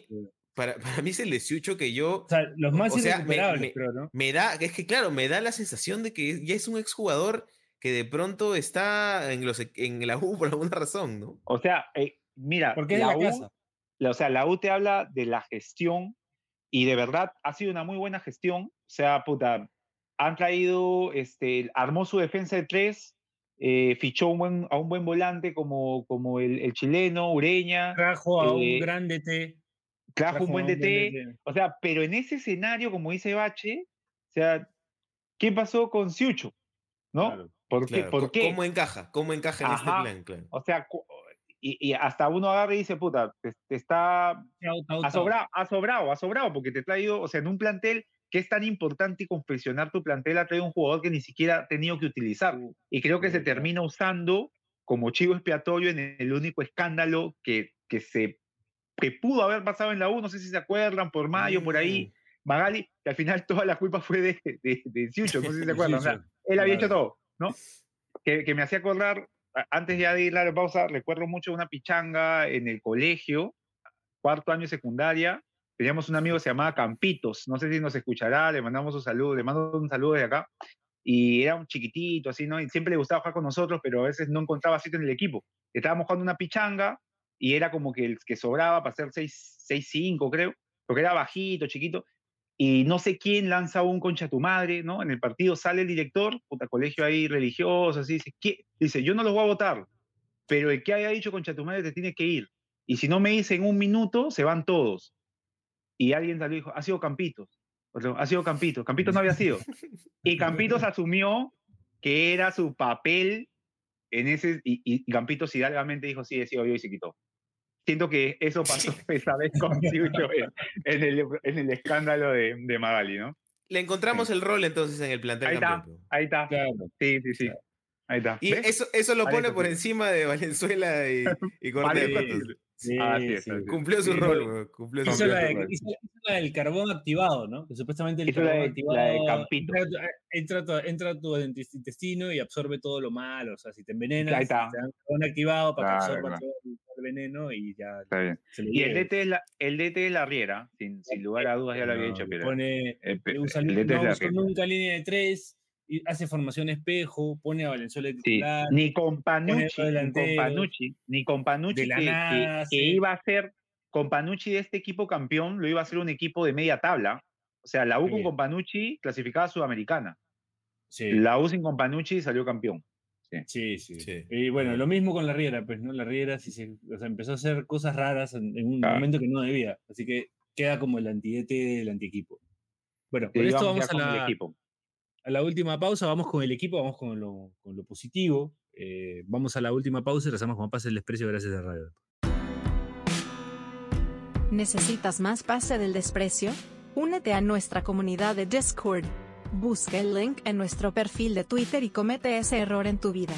para, para mí es el de Siucho que yo O sea, los más o sea, me- me- creo, ¿no? me da, es que claro, me da la sensación de que ya es un exjugador que de pronto está en, los, en la U por alguna razón, ¿no? O sea, eh, mira, Porque la la U, la- o sea, la U te habla de la gestión y de verdad ha sido una muy buena gestión. O sea, puta, han traído, este, armó su defensa de tres, eh, fichó un buen- a un buen volante como, como el, el chileno, Ureña, Trajo a un eh, gran DT. trajo un buen DT. O sea, pero en ese escenario, como dice Bache, o sea, ¿qué pasó con Siucho? ¿no? Claro. ¿Por qué? Claro, ¿Por co- qué? ¿Cómo encaja? ¿Cómo encaja en este plan? Claro. O sea, y, y hasta uno agarra y dice, puta, te, te está Chau, chau, ha sobrado, ha sobrado, ha sobrado, porque te ha traído, o sea, en un plantel que es tan importante confeccionar tu plantel, ha traído un jugador que ni siquiera ha tenido que utilizar. Y creo que se termina usando como chivo expiatorio en el único escándalo que, que se que pudo haber pasado en la U, no sé si se acuerdan, por mayo, por ahí. Magali, que al final toda la culpa fue de, de, de Siucho, no sé si se acuerdan. o sea, él había hecho todo, ¿no? Que, que me hacía acordar, a- antes ya de ir a la pausa, recuerdo mucho una pichanga en el colegio, cuarto año de secundaria, teníamos un amigo que se llamaba Campitos, no sé si nos escuchará, le mandamos un saludo, le mando un saludo desde acá, y era un chiquitito, así, ¿no? Y siempre le gustaba jugar con nosotros, pero a veces no encontraba sitio en el equipo. Estábamos jugando una pichanga, y era como que el que sobraba para ser 6-5, creo, porque era bajito, chiquito, y no sé quién lanza un concha tu madre, ¿no? En el partido sale el director, puta colegio ahí religioso, así, dice, ¿qué? dice, yo no los voy a votar, pero el que haya dicho concha a tu madre te tiene que ir. Y si no me dice en un minuto, se van todos. Y alguien salió y dijo, ha sido Campitos. Otro, ha sido Campitos. Campitos no había sido. Y Campitos asumió que era su papel en ese, y, y Campitos hidalgamente dijo, sí, he sido yo y se quitó. Siento que eso pasó esa vez con Siucho en, en el, en el escándalo de, de Magali, ¿no? Le encontramos el rol entonces en el plantel Ahí está, ahí está. Claro. Sí, sí, sí. Ahí está. Y ¿Ves? eso, eso lo pone por encima de Valenzuela y, y Corte de Vale, Patos. Sí, Ah, sí, sí. está bien. Cumplió su rol, no, weón, Cumplió su Hizo Cumplió la, rol. su de- rol. hizo- hizo la del carbón activado, ¿no? Que supuestamente el Hizo la carbón de- activado la de Campito. Entra, a tu- entra, tu- entra a tu intestino y absorbe todo lo malo. O sea, si te envenenas, Ahí está. te dan carbón activado para que Claro, absorba claro. todo el, veneno y ya Está bien. Y el. DT es la, el DT es la Riera, sin, sin lugar a dudas ya lo había No, dicho, le pero pone, eh, usa- el DT es la Riera. nunca línea de tres, hace formación espejo, pone a Valenzuela de Sí, titular. ni con Panucci, ni Panucci, ni con Panucci que, que- nada, que sí. iba a ser, con Panucci de este equipo campeón, lo iba a ser un equipo de media tabla. O sea, la U con Sí. Companucci clasificada a Sudamericana. Sí, La U sin Companucci salió campeón. sí, sí. Sí. Y bueno, lo mismo con la Riera, pues, ¿no? La Riera sí o sea, empezó a hacer cosas raras en, en un Claro. momento que no debía. Así que queda como el anti-DT del antiequipo. Bueno, Sí, con esto vamos a el la, equipo. A la última pausa, vamos con el equipo, vamos con lo, con lo positivo. Eh, vamos a la última pausa y regresamos con Pase el Desprecio gracias a Radio. ¿Necesitas más pase del desprecio? Únete a nuestra comunidad de Discord. Busca el link en nuestro perfil de Twitter y comete ese error en tu vida.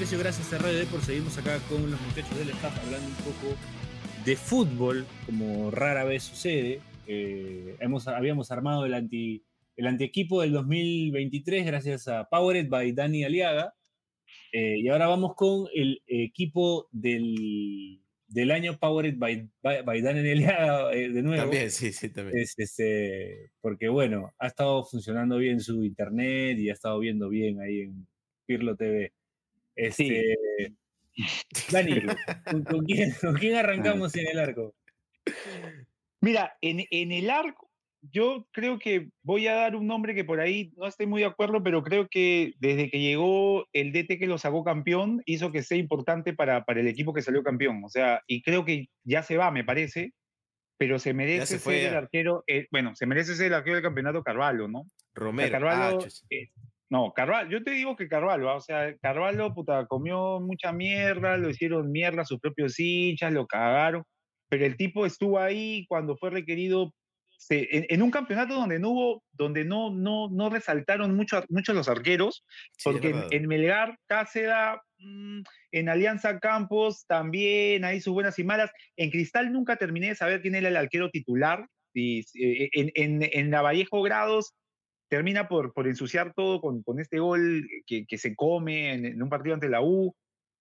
A El desprecio gracias a Radio Depor. Seguimos acá con los muchachos del staff hablando un poco de fútbol, como rara vez sucede. Eh, hemos, habíamos armado el anti el antiequipo del 2023 gracias a Powered by Dani Aliaga. Eh, y ahora vamos con el equipo del, del año Powered by, by, by Dani Aliaga eh, de nuevo. También, sí, sí, también. Es, este, porque bueno, ha estado funcionando bien su internet y ha estado viendo bien ahí en Pirlo TV. Este, Dani, ¿con, con quién, con quién arrancamos en el arco? Mira, en, en el arco, yo creo que voy a dar un nombre que por ahí no estoy muy de acuerdo, pero creo que desde que llegó el DT que lo sacó campeón, hizo que sea importante para, para el equipo que salió campeón. O sea, y creo que ya se va, me parece, pero se merece se fue, ser el arquero, eh, bueno, se merece ser el arquero del campeonato Carvalho, ¿no? O sea, Romero. Carvalho, ah, eh, no, Carvalho, yo te digo que Carvalho, ah, o sea, Carvalho, puta, comió mucha mierda, lo hicieron mierda a sus propios hinchas, lo cagaron, pero el tipo estuvo ahí cuando fue requerido, se- en, en un campeonato donde no hubo, donde no, no, no resaltaron mucho, mucho los arqueros, Sí, porque en, Melgar, Cáceda, mm, en Alianza Campos también, hay sus buenas y malas. En Cristal nunca terminé de saber quién era el arquero titular. Y eh, en, en, en Grados termina por, por ensuciar todo con, con este gol que, que se come en, en un partido ante la U.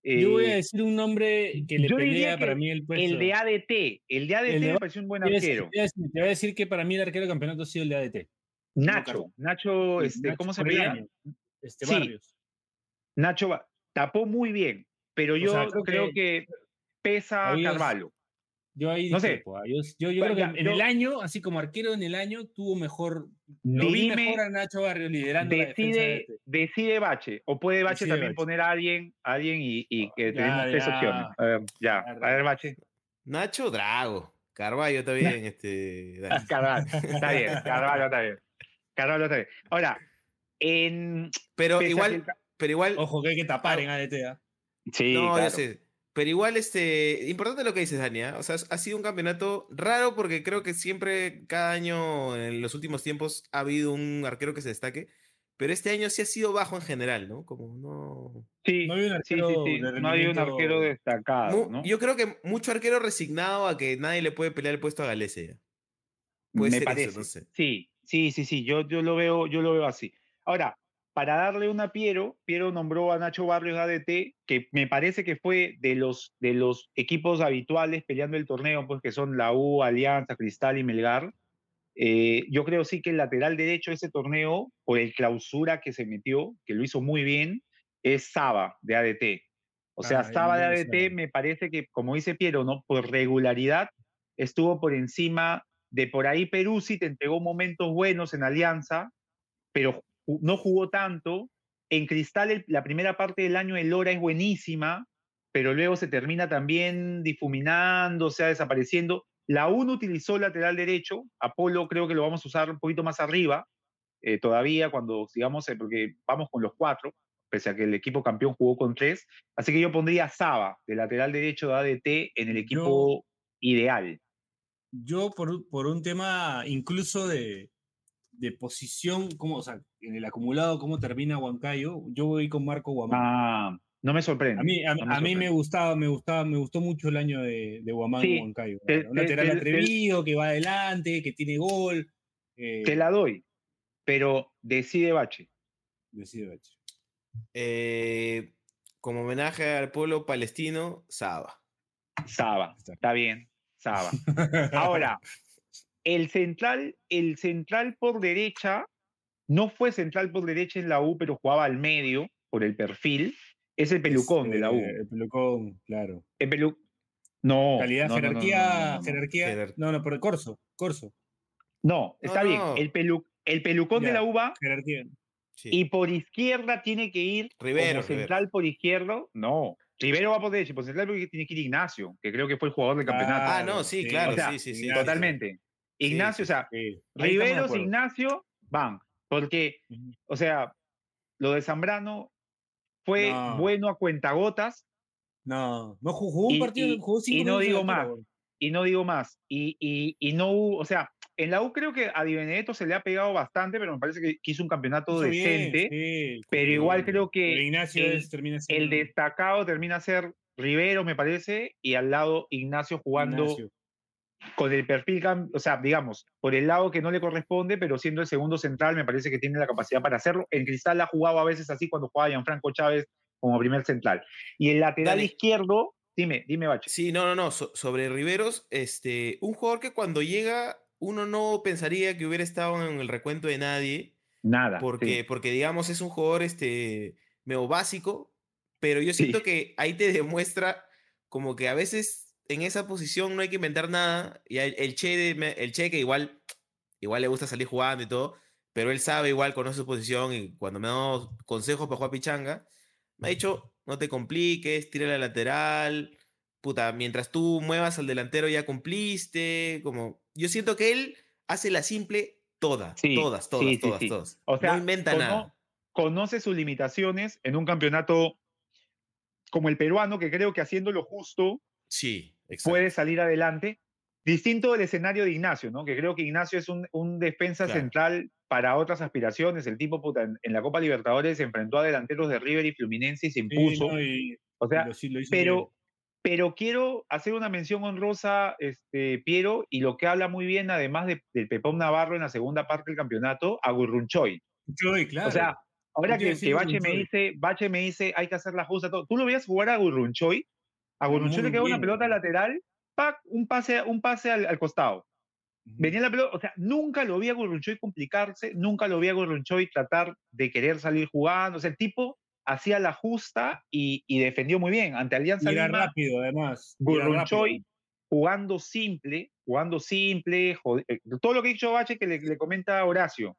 Yo voy a Eh, decir un nombre que le pelea que para mí el puesto. el de ADT, el de ADT El de- me pareció un buen arquero. te voy a decir- que para mí el arquero del campeonato ha sido el de ADT. Nacho. Nacho, este, Nacho ¿cómo se llama? Este Sí. Barrios. Nacho va- tapó muy bien, pero yo sea, creo creo, que que, pesa Carvalho. Yo ahí No sé. discrepo, ah, Yo, yo, yo Bueno, creo ya, que en yo- el año, así como arquero en el año, tuvo mejor. Lo vi Dime- mejor a Nacho Barrios liderando la defensa de decide, ADT. decide Bache, o puede Bache Decide también Bache. poner a alguien, a alguien y, y que Ya, tenemos tres opciones. A ver, ya, a ver, Bache. Nacho Drago. Carballo está bien. este, Dani. Carvalho, está bien, Carvalho está bien. Carvalho está bien. Ahora, en. Pero igual, el pero igual. Ojo que hay que tapar en ADT. ¿ah? Sí, no, claro. ya sé. Pero igual, este, importante lo que dices, Dania. O sea, ha sido un campeonato raro porque creo que siempre, cada año, en los últimos tiempos, ha habido un arquero que se destaque. Pero este año sí ha sido bajo en general, ¿no? Como no. Sí, No había un sí, sí, arquero sí, de No había un arquero destacado, Mu- ¿no? Yo creo que mucho arquero resignado a que nadie le puede pelear el puesto a Galese. Puede Me ser parece. eso, no sé. Sí, sí, sí, sí, yo, yo, lo veo, yo lo veo así. Ahora, para darle una a Piero, Piero nombró a Nacho Barrios ADT, que me parece que fue de los, de los equipos habituales peleando el torneo, pues que son la U, Alianza, Cristal y Melgar. Eh, yo creo sí que el lateral derecho de ese torneo, por el clausura que se metió, que lo hizo muy bien, es Saba de ADT. O sea, Ah, Saba de ADT me parece que, como dice Piero, ¿no? Por regularidad estuvo por encima de por ahí Peruzzi, te entregó momentos buenos en Alianza, pero no jugó tanto. En Cristal la primera parte del año el Lora es buenísima, pero luego se termina también difuminando, o sea, desapareciendo. La 1 utilizó lateral derecho, Apolo creo que lo vamos a usar un poquito más arriba, eh, todavía cuando sigamos, eh, porque vamos con los cuatro, pese a que el equipo campeón jugó con tres. Así que yo pondría a Saba, de lateral derecho de ADT, en el equipo ideal. Yo, por, un- por un tema incluso de, de posición, como, o sea, en el acumulado, cómo termina Huancayo, yo voy con Marco Guamán. Ah, no me sorprende. A mí, a, no me a mí me sorprende. gustaba, me gustaba, me gustó mucho el año de, de Guamán Sí, Huancayo. te- un te- lateral te- te- atrevido, que va adelante, que tiene gol. eh, Te la doy, pero decide Bache. decide Bache. Eh, como homenaje al pueblo palestino, Saba. Saba, está bien, Saba. Ahora, el central, el central por derecha, no fue central por derecha en la U, pero jugaba al medio por el perfil. Es el pelucón de la U. Este, El pelucón, claro. El pelu... No. Calidad, no, no, no, no, jerarquía, no, no, no. jerarquía. Jerar- No, no, por el corso, corso, No, está bien. no. El, pelu... el pelucón de la U va jerarquía. Sí. y por izquierda tiene que ir Rivero, como central por izquierdo. No. Rivero va por derecha, y por central porque tiene que ir Ignacio, que creo que fue el jugador del campeonato. Ah, no, sí, claro, O sea, sí, sí, sí. Ignacio. Totalmente. Ignacio, sí, o sea, acuerdo. Ignacio, van. Porque, o sea, lo de Zambrano fue No. bueno a cuentagotas No, no jugó un partido, y- jugó cinco y no digo más. y no digo más. Y, y, y no hubo, o sea, en la U creo que a Di Benedetto se le ha pegado bastante, pero me parece que, hizo un campeonato bien, decente. sí, pero igual creo que Ignacio el- es- termina siendo El destacado termina a ser Rivero, me parece, y al lado Ignacio jugando Ignacio. Con el perfil, o sea, digamos, por el lado que no le corresponde, pero siendo el segundo central, me parece que tiene la capacidad para hacerlo. En Cristal ha jugado a veces así cuando jugaba Gianfranco Chávez como primer central. Y el lateral Dale. izquierdo, dime, dime, Bache. Sí, no, no, no. so- sobre Riveros, este, un jugador que cuando llega uno no pensaría que hubiera estado en el recuento de nadie, Nada. porque, sí. porque digamos es un jugador este, medio básico, pero yo siento Sí. que ahí te demuestra como que a veces en esa posición no hay que inventar nada, y el, Che, de- el Che que igual, igual le gusta salir jugando y todo, pero él sabe igual, conoce su posición y cuando me ha dado consejos para jugar pichanga, me ha dicho, no te compliques, tira la lateral, puta, mientras tú muevas al delantero ya cumpliste, como, yo siento que él hace la simple toda, Sí, todas, todas, sí, sí, todas, todas. O sea, no inventa cono- nada. conoce sus limitaciones en un campeonato como el peruano, que creo que haciéndolo justo Sí, exacto. puede salir adelante. Distinto del escenario de Ignacio, ¿no? Que creo que Ignacio es un, un Claro. central para otras aspiraciones. El tipo, puta, en, en la Copa Libertadores se enfrentó a delanteros de River y Fluminense y se Sí, impuso. no, y- o sea, y lo- sí lo hizo pero, bien. pero quiero hacer una mención honrosa, este, Piero, y lo que habla muy bien, además de- del Pepón Navarro en la segunda parte del campeonato, a Gurrunchoy. Joy, claro. O sea, ahora que, que Bache me dice, Bache me dice, hay que hacer la justa, todo. ¿Tú lo veías jugar a Gurrunchoy? A Gurrunchoy le quedó una pelota lateral, ¡pac! un pase, un pase al, al costado. Venía la pelota, o sea, nunca lo vi a Gurrunchoy complicarse, nunca lo vi a Gurrunchoy tratar de querer salir jugando. O sea, el tipo hacía la justa y, y defendió muy bien. Ante Alianza Y era Lima, rápido, además. y era Gurrunchoy rápido. jugando simple, jugando simple, eh, todo lo que ha dicho Bache que le, le comenta Horacio,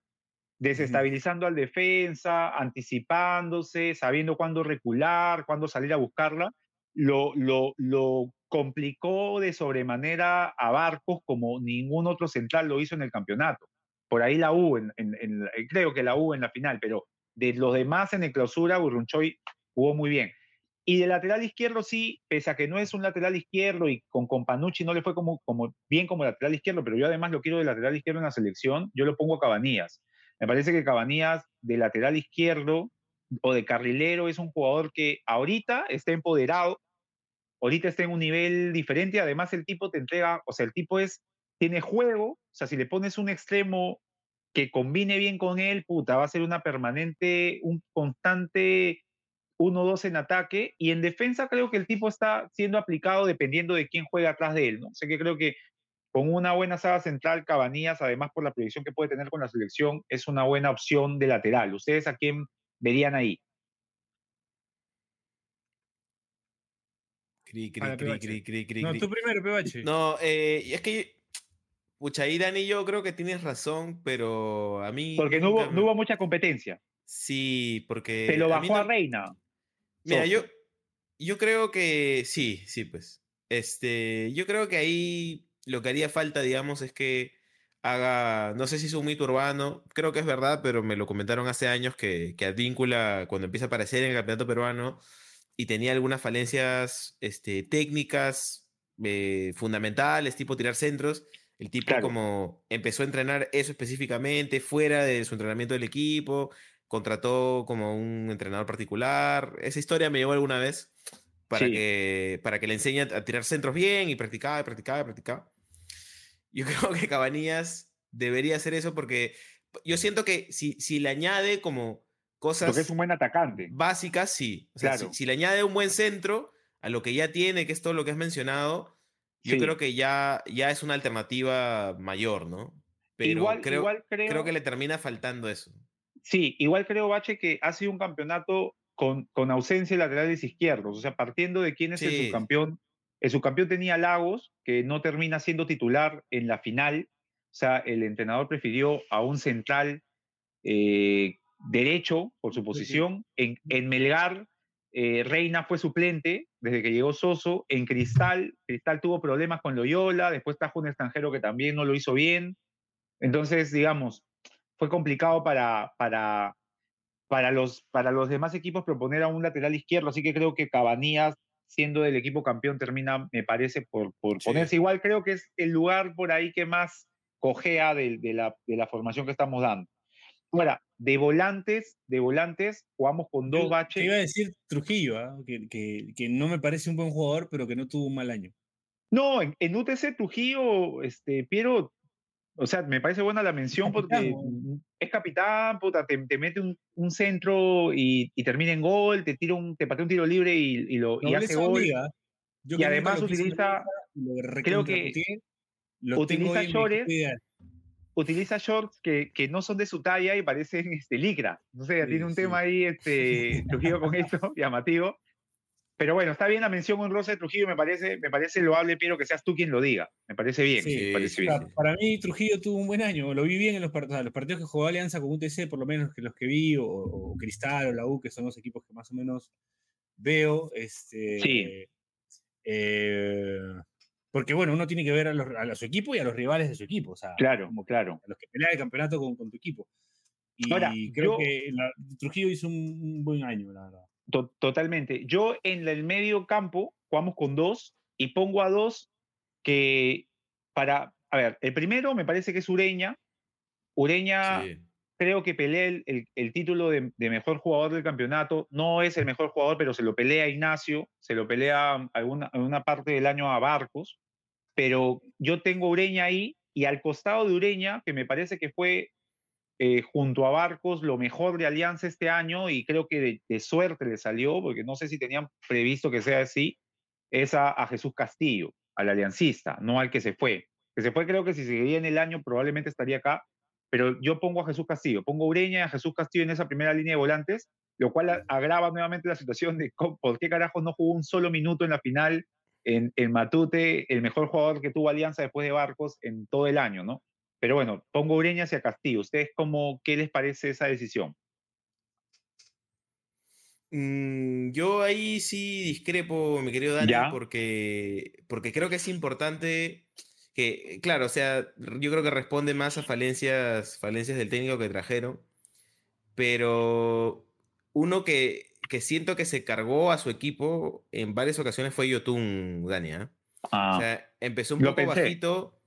desestabilizando al defensa, anticipándose, sabiendo cuándo recular, cuándo salir a buscarla, lo, lo, complicó de sobremanera a Barcos como ningún otro central lo hizo en el campeonato. Por ahí la U, en, la- creo que la U en la final, pero de los demás en el clausura, Burrunchoy jugó muy bien. Y de lateral izquierdo sí, pese a que no es un lateral izquierdo y con Companucci no le fue como, como bien como lateral izquierdo, pero yo además lo quiero de lateral izquierdo en la selección, yo lo pongo a Cabanías. Me parece que Cabanías de lateral izquierdo o de carrilero es un jugador que ahorita está empoderado, ahorita está en un nivel diferente, además el tipo te entrega, o sea, el tipo es, tiene juego, o sea, si le pones un extremo que combine bien con él, puta, va a ser una permanente, un constante 1-2 en ataque y en defensa creo que el tipo está siendo aplicado dependiendo de quién juega atrás de él, ¿no? O sea que creo que con una buena saga central, Cabanías, además por la proyección que puede tener con la selección, es una buena opción de lateral. ¿Ustedes a quién verían ahí? Cri, cri, cri, cri, cri, cri, No, tú primero, Pebache. No, eh, es que, pucha, ahí Dani, yo creo que tienes razón, pero a mí... Porque no hubo, no hubo mucha competencia. Sí, porque... Se lo a bajó a no- Reina. Mira, yo, yo creo que sí, sí, pues. Este, yo creo que ahí lo que haría falta, digamos, es que haga, no sé si es un mito urbano, creo que es verdad, pero me lo comentaron hace años que, que Advíncula, cuando empieza a aparecer en el campeonato peruano y tenía algunas falencias este, técnicas eh, fundamentales, tipo tirar centros, el tipo Claro. como empezó a entrenar eso específicamente fuera de su entrenamiento del equipo, contrató como un entrenador particular. Esa historia me llevó alguna vez para, Sí. que, para que le enseñe a tirar centros bien y practicaba y practicaba y practicaba. Yo creo que Cabanías debería hacer eso porque yo siento que si, si le añade como cosas Porque es un buen atacante. básicas, sí. O sea, si- Claro. si, le añade un buen centro, a lo que ya tiene, que es todo lo que has mencionado, yo Sí. creo que ya, ya es una alternativa mayor, ¿no? Pero igual, creo, igual creo, creo que le termina faltando eso. Sí, igual creo, Bache, que ha sido un campeonato con, con ausencia de laterales izquierdos. O sea, partiendo de quién es el subcampeón. El subcampeón tenía Lagos, que no termina siendo titular en la final. O sea, el entrenador prefirió a un central eh, derecho por su posición. En, en Melgar, eh, Reina fue suplente desde que llegó Soso. En Cristal, Cristal tuvo problemas con Loyola. Después trajo un extranjero que también no lo hizo bien. Entonces, digamos, fue complicado para, para, para, los, para los demás equipos proponer a un lateral izquierdo, así que creo que Cabanías, siendo del equipo campeón, termina, me parece, por, por Sí. ponerse igual. Creo que es el lugar por ahí que más cojea de, de la, de la formación que estamos dando. Ahora, de volantes, de volantes, jugamos con dos Yo baches. Te iba a decir Trujillo, ¿ah? que, que- que no me parece un buen jugador, pero que no tuvo un mal año. No, en, en UTC Trujillo, este, Piero, o sea, me parece buena la mención porque Capitán, es capitán, puta, te, te mete un, un centro y, y termina en gol, te tira un, te patea un tiro libre y, y lo, y hace gol. Yo Y además utiliza- lo creo que lo utiliza shorts. Utiliza shorts que, que no son de su talla y parecen este, licra. No sé, Sí, tiene un sí. tema ahí este, con esto, llamativo. Pero bueno, está bien la mención honrosa de Trujillo, me parece, me parece loable, Piero, que seas tú quien lo diga. Me parece bien, Sí, me parece sí, bien. O sea, para mí Trujillo tuvo un buen año, lo vi bien en los, o sea, los partidos que jugó Alianza con UTC, por lo menos que los que vi, o, o Cristal o la U, que son los equipos que más o menos veo. Este, eh, porque bueno, uno tiene que ver a, los- a su equipo y a los rivales de su equipo, o sea, Claro, como claro. a los que pelean el campeonato con, con tu equipo. Y Ahora, creo yo- que la- Trujillo hizo un, un buen año, la verdad. To- totalmente. Yo en el medio campo jugamos con dos y pongo a dos que para, a ver, el primero me parece que es Ureña. Ureña Sí. creo que pelea el, el- el título de, de mejor jugador del campeonato. No es el mejor jugador, pero se lo pelea a Ignacio, se lo pelea alguna, alguna parte del año a Barcos. Pero yo tengo Ureña ahí y al costado de Ureña, que me parece que fue eh, junto a Barcos lo mejor de Alianza este año y creo que de, suerte le salió, porque no sé si tenían previsto que sea así, es a, Jesús Castillo, al aliancista, no al que se fue. Que se fue creo que si seguiría en el año probablemente estaría acá, pero yo pongo a Jesús Castillo, pongo Ureña y a Jesús Castillo en esa primera línea de volantes, lo cual agrava nuevamente la situación de por qué carajos no jugó un solo minuto en la final en, en Matute, el mejor jugador que tuvo Alianza después de Barcos en todo el año, ¿no? Pero bueno, pongo Ureña hacia Castillo. ¿Ustedes cómo, qué les parece esa decisión? Mm, yo ahí sí discrepo, mi querido Dani, ¿Ya? porque, porque creo que es importante que, claro, o sea, yo creo que responde más a falencias, falencias del técnico que trajeron, pero uno que, que siento que se cargó a su equipo en varias ocasiones fue Yotun, Dani, ¿ah? Ah, O sea, empezó un poco pensé, bajito,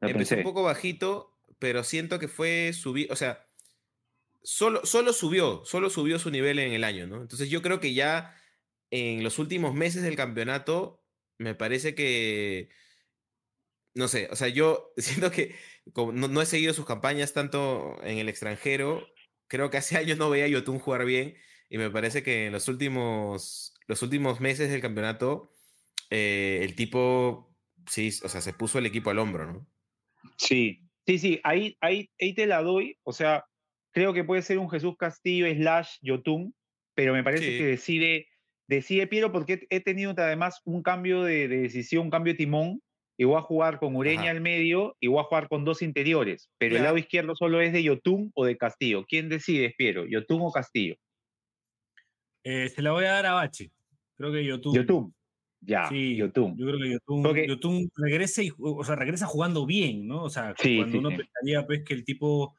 lo empezó un poco bajito, pero siento que fue subir, o sea, solo, solo subió, solo subió su nivel en el año, ¿no? Entonces yo creo que ya en los últimos meses del campeonato, me parece que, no sé, o sea, yo siento que como no, no he seguido sus campañas tanto en el extranjero, creo que hace años no veía a Yotun jugar bien y me parece que en los últimos, los últimos meses del campeonato, eh, el tipo, sí, o sea, se puso el equipo al hombro, ¿no? Sí, sí, sí, ahí, ahí, ahí te la doy. O sea, creo que puede ser un Jesús Castillo slash Yotun, pero me parece Sí. que decide, decide Piero porque he tenido además un cambio de, de decisión, un cambio de timón, y voy a jugar con Ureña Ajá. al medio y voy a jugar con dos interiores, pero el lado izquierdo solo es de Yotun o de Castillo. ¿Quién decide, Piero? ¿Yotun o Castillo? Eh, se la voy a dar a Bachi. Creo que Yotun. Yotun. Ya, Sí, Yotun. yo creo que Porque- Yotun regresa, y, o sea, regresa jugando bien, ¿no? O sea, Sí, cuando sí, uno pensaría pues, que el tipo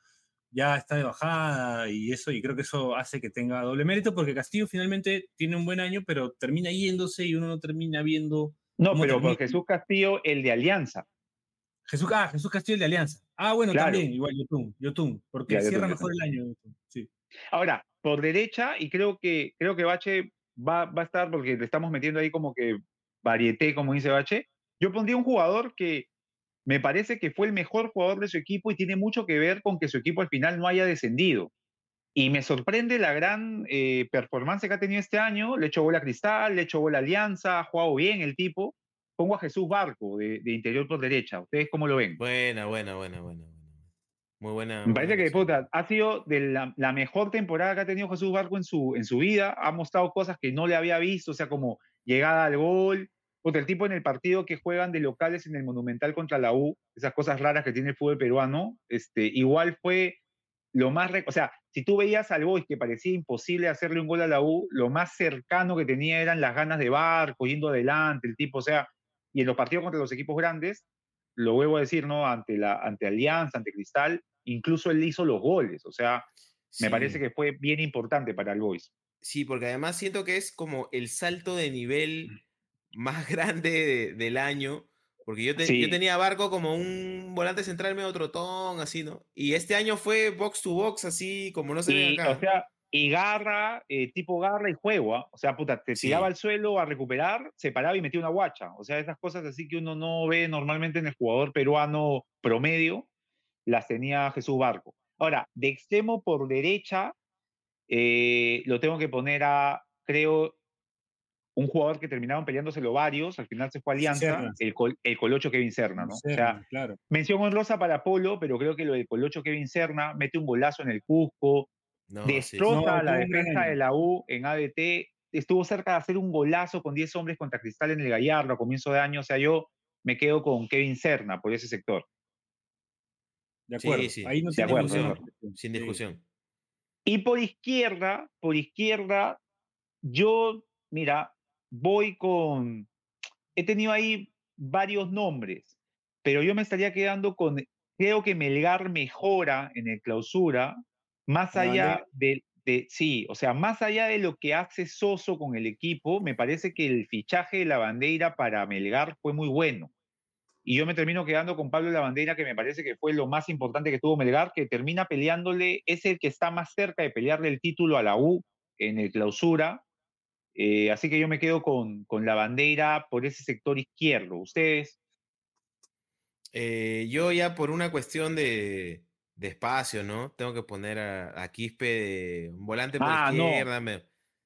ya está de bajada y eso, y creo que eso hace que tenga doble mérito, porque Castillo finalmente tiene un buen año, pero termina yéndose y uno no termina viendo. No, ¿Cómo pero por? Jesús Castillo, el de Alianza. Jesús, ah, Jesús Castillo el de Alianza. Ah, bueno, Claro. también, igual Yotun, Yotun, porque Ya, cierra mejor el año. Sí. Ahora, por derecha, y creo que, creo que Bache va, va a estar, porque le estamos metiendo ahí como que varieté, como dice Bache, yo pondría un jugador que me parece que fue el mejor jugador de su equipo y tiene mucho que ver con que su equipo al final no haya descendido. Y me sorprende la gran eh, performance que ha tenido este año. Le hecho bola a Cristal, le hecho bola a Alianza, ha jugado bien el tipo. Pongo a Jesús Barco de, interior por derecha. ¿Ustedes cómo lo ven? Buena, buena, buena, buena. Muy buena. Me parece que puta, ha sido de la, mejor temporada que ha tenido Jesús Barco en su, en su vida. Ha mostrado cosas que no le había visto, o sea, como llegada al gol. Puta, el tipo en el partido que juegan de locales en el Monumental contra la U, esas cosas raras que tiene el fútbol peruano, este, igual fue lo más, o sea, si tú veías al Boys que parecía imposible hacerle un gol a la U, lo más cercano que tenía eran las ganas de barco, yendo adelante, el tipo, o sea, y en los partidos contra los equipos grandes, lo vuelvo a decir, ¿no? Ante, la, ante Alianza, ante Cristal, incluso él hizo los goles, o sea, me parece que fue bien importante para el Boys. Sí, porque además siento que es como el salto de nivel más grande del año, porque yo, tenía Barco como un volante central medio trotón, así, ¿no? Y este año fue box to box, así como no se ve acá. O sea, y garra, eh, tipo garra y juego, ¿ah? O sea, puta, te tiraba al suelo a recuperar, se paraba y metía una guacha. O sea, esas cosas así que uno no ve normalmente en el jugador peruano promedio, las tenía Jesús Barco. Ahora, de extremo por derecha, eh, lo tengo que poner a, creo, un jugador que terminaron peleándoselo varios, al final se fue Alianza, el, el, Colocho Kevin Serna, ¿no? o sea, claro. mención honrosa para Polo, pero creo que lo del Colocho Kevin Serna mete un golazo en el Cusco, destroza la defensa de la U en ADT, estuvo cerca de hacer un golazo con 10 hombres contra Cristal en el Gallardo a comienzo de año, o sea, yo me quedo con Kevin Serna por ese sector. De acuerdo, ahí no tiene discusión. Sin discusión. Y por izquierda, por izquierda, yo, mira, voy con, he tenido ahí varios nombres, pero yo me estaría quedando con, creo que Melgar mejora en el clausura, más allá de, de, sí, o sea, más allá de lo que hace Soso con el equipo, me parece que el fichaje de la bandera para Melgar fue muy bueno. Y yo me termino quedando con Pablo Lavandera, que me parece que fue lo más importante que tuvo Melgar, que termina peleándole, es el que está más cerca de pelearle el título a la U en el clausura, eh, así que yo me quedo con, con la bandera por ese sector izquierdo. ¿Ustedes? Eh, yo ya por una cuestión de, de, espacio, ¿no? Tengo que poner a, a Quispe de un volante por ah, izquierda. No.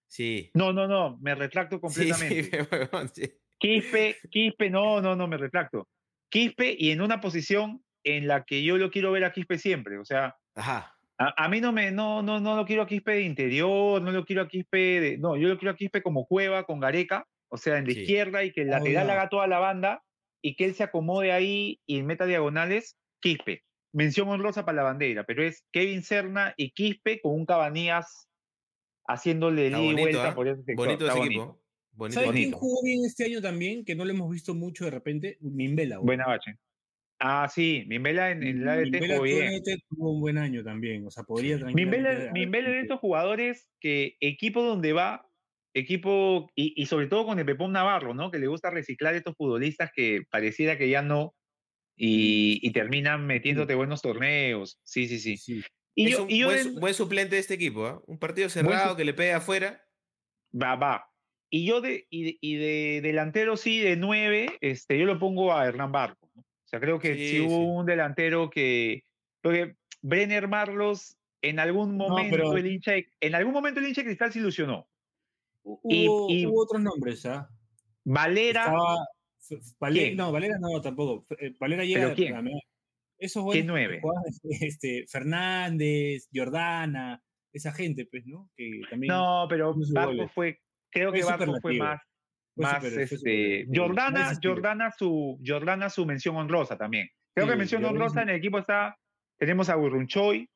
Sí. No, no, no, me retracto completamente. Sí, Quispe, Quispe, no, no, no, me retracto. Quispe y en una posición en la que yo lo quiero ver a Quispe siempre. O sea, Ajá. A, mí no me, no, no, no lo quiero a Quispe de interior, no lo quiero a Quispe de, no, yo lo quiero a Quispe como cueva con Gareca, o sea, en la izquierda y que el lateral haga toda la banda y que él se acomode ahí y meta diagonales, Quispe. Mención honrosa para la bandera, pero es Kevin Serna y Quispe con un Cabanías haciéndole y vuelta ¿ah? por ese sector. Bonito ese equipo. Bonito, ¿Sabes quién jugó bien este año también? Que no lo hemos visto mucho de repente. Mimbela. Buena bache. Ah, sí, Mimbela en, en la ADT jugó bien. tuvo un buen año también, o sea, podría Mimbela, Mimbela de estos jugadores que equipo donde va, equipo, y, sobre todo con el Pepón Navarro, ¿no? Que le gusta reciclar estos futbolistas que pareciera que ya no, y, terminan metiéndote buenos torneos. Sí, sí, sí. Y es un buen, suplente de este equipo, ¿eh? Un partido cerrado que le pega afuera. Va, va. Y yo de, y, de delantero, sí, de nueve, este, yo lo pongo a Hernán Barco sea, creo que si hubo un delantero que. Porque Brenner Marlos, en algún momento el hincha en algún momento el hincha de Cristal se ilusionó. Hubo, y, hubo otros nombres, ¿ah? Valera. No, Valera no tampoco. Eh, Valera llega. ¿Pero quién? Esos ¿Qué nueve? Este, Fernández, Jordana, esa gente, pues, ¿no? Que también no, pero Barco fue, creo que Barco fue más, más este, Jordana, Jordana, su, Jordana su mención honrosa también. Creo que mención honrosa en el equipo está, tenemos a Burrunchoy,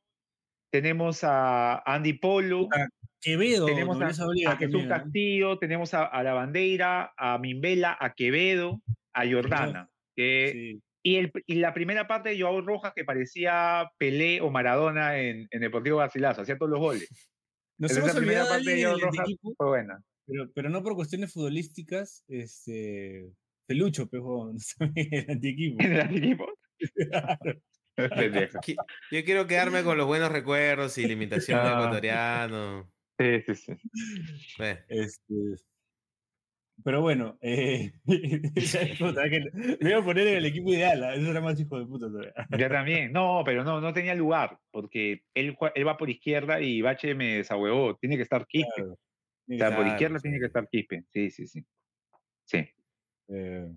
tenemos a Andy Polo, a Quevedo, tenemos a, Jesús ¿eh? Castillo, tenemos a, La Bandera, a Mimbela, a Quevedo, a Jordana. y, el, y, la primera parte de Joao Rojas que parecía Pelé o Maradona en, en Deportivo Garcilaso, hacía todos los goles. Nos hemos primera parte de Joao Rojas fue buena. Pero, pero no por cuestiones futbolísticas, este. Pelucho, pejo, el antiequipo. ¿El antiequipo? Yo quiero quedarme con los buenos recuerdos y limitación de ecuatoriano. Sí, sí, sí. Este, Pero bueno, eh, me iba a poner en el equipo ideal, ¿ah? eso era más hijo de puta todavía. Yo también. No, pero no, no tenía lugar, porque él, va por izquierda y Bache me desahuevó. Tiene que estar Quispe. Claro. O sea, por izquierda sí. tiene que estar Quispe. Sí, sí, sí. Sí. Eh,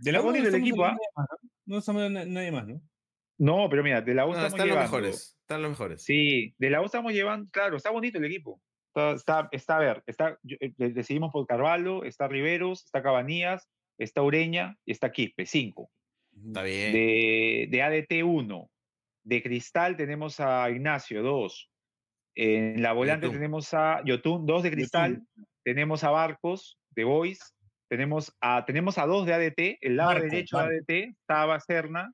de la U no bonito el estamos equipo, más, ¿no? Estamos nadie más, ¿no? No, pero mira, de la U No, estamos están los llevando. mejores. Están los mejores. Sí, de la U estamos llevando, claro, está bonito el equipo. Está, está, está a ver, está, eh, de- decidimos por Carvalho, está Riveros, está Cabanías, está Ureña y está Quispe, cinco. Está bien. De, de ADT, uno. De Cristal tenemos a Ignacio, dos. En la volante Yotun. tenemos a Yotun, dos de Cristal. Tenemos a Barcos, de Boys. Tenemos a, tenemos a dos de ADT. El lado derecho de ADT estaba Serna.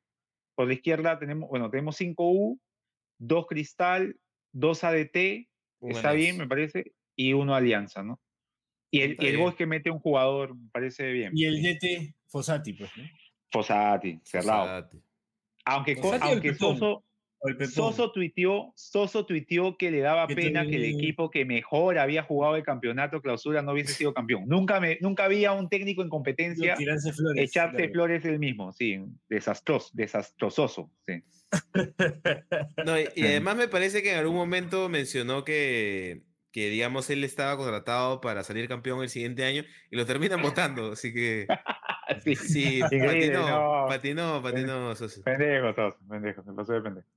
Por la izquierda tenemos, bueno, tenemos 5U, dos Cristal, dos ADT. Está bien, me parece. Y uno Alianza, ¿no? Y el, el. Boys que mete un jugador, me parece bien. Y el DT Fossati, pues, ¿no? Fosati, cerrado. Fosati. Aunque, el aunque. Soso, el. Soso tuiteó, Soso tuiteó que le daba Que pena que el equipo que mejor había jugado el campeonato clausura no hubiese sido campeón. Nunca, me, nunca había un técnico en competencia flores. echarse claro. flores él mismo. Sí, desastroso, desastroso. Sí. No, y, y además me parece que en algún momento mencionó que, que, digamos, él estaba contratado para salir campeón el siguiente año y lo terminan votando. Así que Sí, sí, patinó, no. patinó, patinó. Pendejo, pendejo, se pasó de pendejo.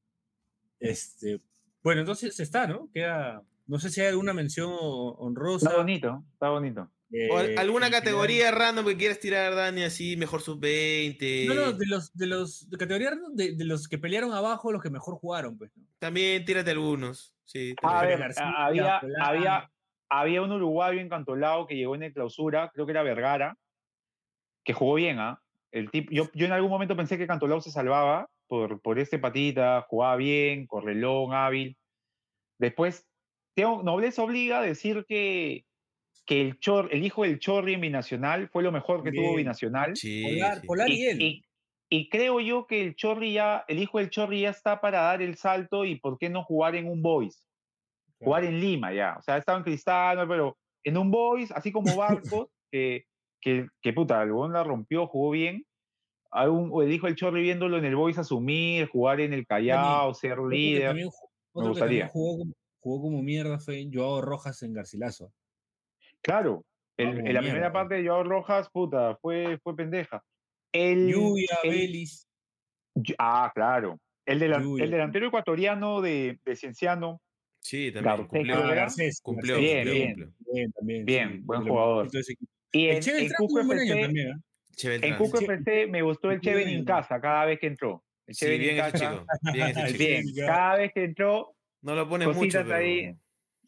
Este, bueno, entonces está, ¿no? Queda, no sé si hay alguna mención honrosa. Está bonito, está bonito. Eh, alguna categoría random que quieras tirar, Dani, así, mejor sub-20. No, no, de los, de los, de categoría random, de, de los que pelearon abajo, los que mejor jugaron, pues, ¿no? También tírate algunos. Sí, A también. ver, García, a- había, había, había un uruguayo encantolado que llegó en el clausura, creo que era Vergara, que jugó bien, ¿ah? El tipo, yo, yo en algún momento pensé que Cantolao se salvaba por, por este patita, jugaba bien, correlón, hábil. Después, tengo, nobleza obliga a decir que, que el, Chor, el hijo del Chorri en Binacional fue lo mejor que tuvo. Binacional. Sí, Polar, sí. Polar y, Y, él. y- y creo yo que el Chorri ya, el hijo del Chorri ya está para dar el salto y por qué no jugar en un Boys, jugar en Lima ya. O sea, estaba en Cristal, pero en un Boys, así como Barcos, que, que, que puta, el la rompió, jugó bien. Un- el hijo del Chorri viéndolo en el Boys asumir, jugar en el Callao, ser Otro que líder. también otro que también gustaría. jugó, como, jugó como mierda fue Joao Rojas en Garcilaso. Claro, el- como en la primera parte de Joao Rojas, puta, fue, fue pendeja. El, Lluvia, el- Vélez. Yu- Ah, claro. El, delan- Lluvia. el delantero ecuatoriano de, de Cienciano, Sí, también. Garcés, Cumplió. Garcés, cumplió, Bien, cumplió, bien. cumplió. Bien, también. Bien, sí, buen de jugador. de. Y El en, en Cusco FC, también, ¿eh? En. Cusco FC me gustó el Che Cheven en casa cada vez que entró. El Sí, bien en ese chico. Bien ese chico. Bien, cada vez que entró, No lo pone mucho, pero... ahí.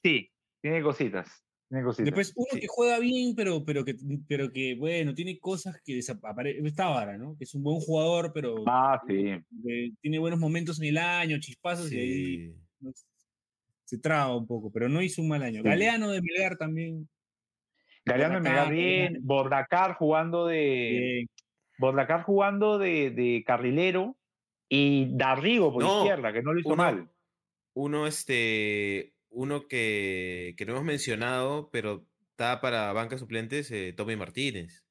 sí, tiene cositas. Tiene cositas. Después uno Sí. que juega bien, pero, pero, que, pero que, bueno, tiene cosas que desaparecen. Está Vara, ¿no? Que es un buen jugador, pero ah, sí. eh, tiene buenos momentos en el año, chispazos, y ahí Sí. ¿no? se traba un poco, pero no hizo un mal año. Sí. Galeano de Melgar también. Galeano me da Bordacar, bien. Bordacar jugando de. bien. Bordacar jugando de, de carrilero. Y Darrigo por No, izquierda, que no lo hizo uno- mal. Uno, este, uno que, que no hemos mencionado, pero está para banca suplentes, eh, Tommy Martínez.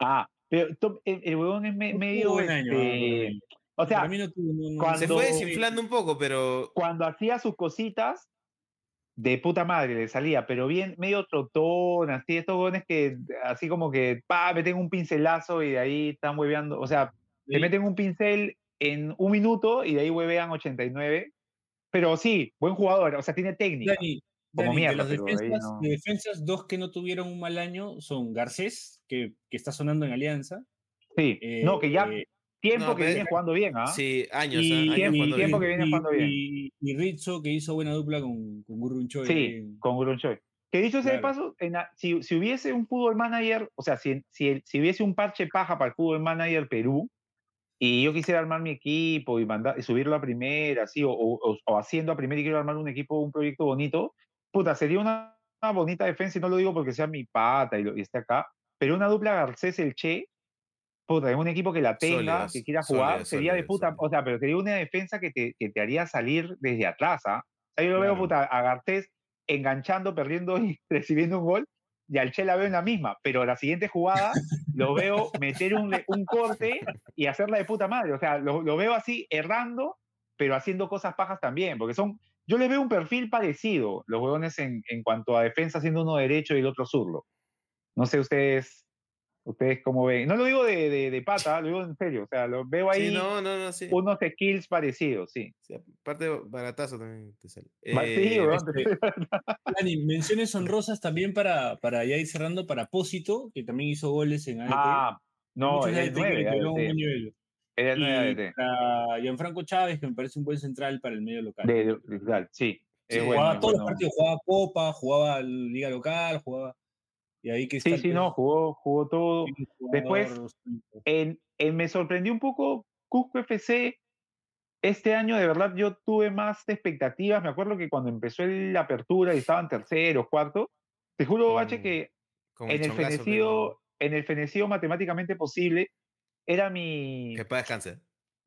Ah, pero el, el huevón es me- medio. buen año, este, o sea, no tuvo- cuando- Se fue desinflando un poco, pero cuando hacía sus cositas, de puta madre le salía, pero bien, medio trotón, así, estos huevones que, así como que, pa, meten un pincelazo y de ahí están hueveando, o sea, te Sí. meten un pincel en un minuto y de ahí huevean 89, pero sí, buen jugador, o sea, tiene técnica. Dani, como Dani, mierda, de, las defensas, no. de defensas, dos que no tuvieron un mal año son Garcés, que, que está sonando en Alianza. Sí, no, que ya eh, tiempo no, que viene jugando bien, ¿ah? sí, años, y, ¿ah? años tiempo- jugando tiempo bien. que viene y- jugando bien. Y, y Rizzo, que hizo buena dupla con, con Gurrunchoy. Sí, con Grunchoy. Que dicho sea de Claro. paso, en la- si, si hubiese un fútbol manager, o sea, si, si, si hubiese un parche paja para el fútbol manager Perú, y yo quisiera armar mi equipo y, mandar, y subirlo a primera, así, o, o- o haciendo a primera y quiero armar un equipo, un proyecto bonito, puta, sería una, una bonita defensa, y no lo digo porque sea mi pata y, lo- y esté acá, pero una dupla Garcés el Che, puta, en un equipo que la tenga, Sólidas, que quiera jugar, sólidas, sería de sólidas, puta, sólidas. o sea, pero sería una defensa que te, que te haría salir desde atrás, ¿ah? O sea, yo lo veo, Claro. puta, a Garcés enganchando, perdiendo y recibiendo un gol, y al Che la veo en la misma, pero la siguiente jugada lo veo meter un, un corte y hacerla de puta madre. O sea, lo, lo veo así errando, pero haciendo cosas pajas también, porque son, yo le veo un perfil parecido, los huevones en, en cuanto a defensa, siendo uno derecho y el otro zurdo. No sé ustedes, ustedes cómo ven. No lo digo de, de, de pata, lo digo en serio. O sea, lo veo ahí Sí, no, no, no, sí. unos skills parecidos, sí. Sí, aparte, baratazo también te sale. Sí, Eh, este, Dani, menciones honrosas también para, para ya ir cerrando para Pósito, que también hizo goles en ADT. Ah, no, era el ADT que 9. le tuvieron un buen ADT. nivel. Era el 9 Y ADT. para Gianfranco Chávez, que me parece un buen central para el medio local. De, de- sí. Jugaba bueno, todos los partidos, jugaba Copa, jugaba Liga Local, jugaba. Y ahí que Sí, sí, no, jugó, jugó todo. Después, En- en- me sorprendió un poco Cusco FC. Este año, de verdad, yo tuve más expectativas. Me acuerdo que cuando empezó la apertura y estaban terceros, cuartos, te juro, Bache, que en el, fenecido, en el fenecido matemáticamente posible, era mi. Que para descansar.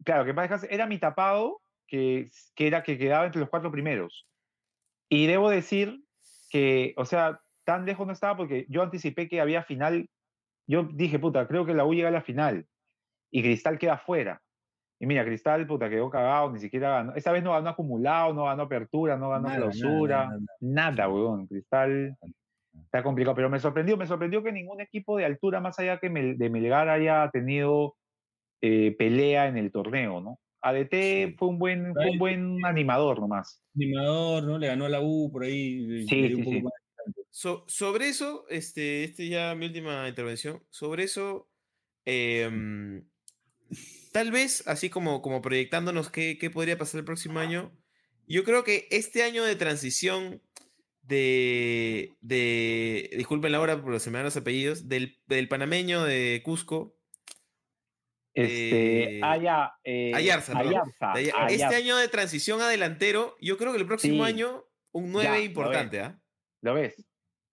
Claro, que pasa era mi tapado, que, que era que quedaba entre los cuatro primeros. Y debo decir que, o sea, tan lejos no estaba porque yo anticipé que había final. Yo dije, puta, creo que la U llega a la final. Y Cristal queda fuera. Y mira, Cristal, puta, quedó cagado, ni siquiera ganó. Esta vez no ganó acumulado, no ganó apertura, no ganó clausura. nada, Nada, nada. weón. Cristal está complicado. Pero me sorprendió, me sorprendió que ningún equipo de altura más allá que de Melgar haya tenido eh, pelea en el torneo, ¿no? ADT Sí. fue un buen, fue un buen animador nomás. Animador, ¿no? Le ganó a la U por ahí. Sí, un poco sí. más. So- sobre eso, este, este ya mi última intervención. Sobre eso, em, tal vez, así como, como proyectándonos qué, qué podría pasar el próximo año, yo creo que este año de transición de, de disculpen la hora, pero se me dan los apellidos, del, del panameño de Cusco, Este, Eh, Aya, eh, Ayarza, perdón. Ayarza, de- Ayarza. este año de transición a delantero, yo creo que el próximo Sí. año un Ya, 9 lo importante, ¿ah? ¿Lo ves?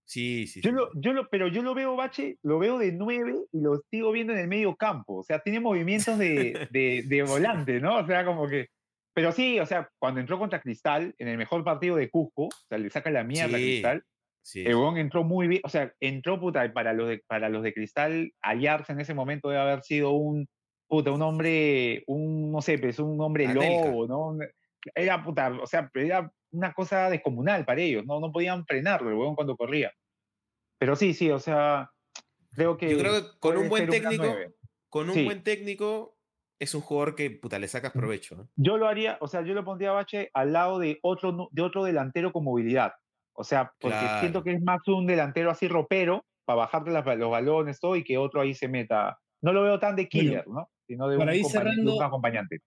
Sí, sí. Yo sí. lo, yo lo, pero yo lo veo, Bache, lo veo de nueve y lo sigo viendo en el medio campo. O sea, tiene movimientos de, de, de volante, ¿no? O sea, como que. Pero sí, o sea, cuando entró contra Cristal, en el mejor partido de Cusco, o sea, le saca la mierda a Cristal. Sí, El huevón entró muy bien, o sea, entró puta, para los de, para los de Cristal, hallarse en ese momento debe haber sido un, puta, un hombre, un, no sé, pues un hombre Anelka. lobo, ¿no? Era puta, o sea, era una cosa descomunal para ellos, ¿no? No podían frenarlo el huevón cuando corría. Pero sí, sí, o sea, creo que. Yo creo que con un buen técnico, con un Sí. buen técnico, es un jugador que puta, le sacas provecho. ¿no? Yo lo haría, o sea, yo lo pondría a Bache al lado de otro, de otro delantero con movilidad. O sea, porque siento Claro. que es más un delantero así ropero para bajarte las- los balones todo y que otro ahí se meta. No lo veo tan de killer, ¿no? Sino de un, de un acompañante.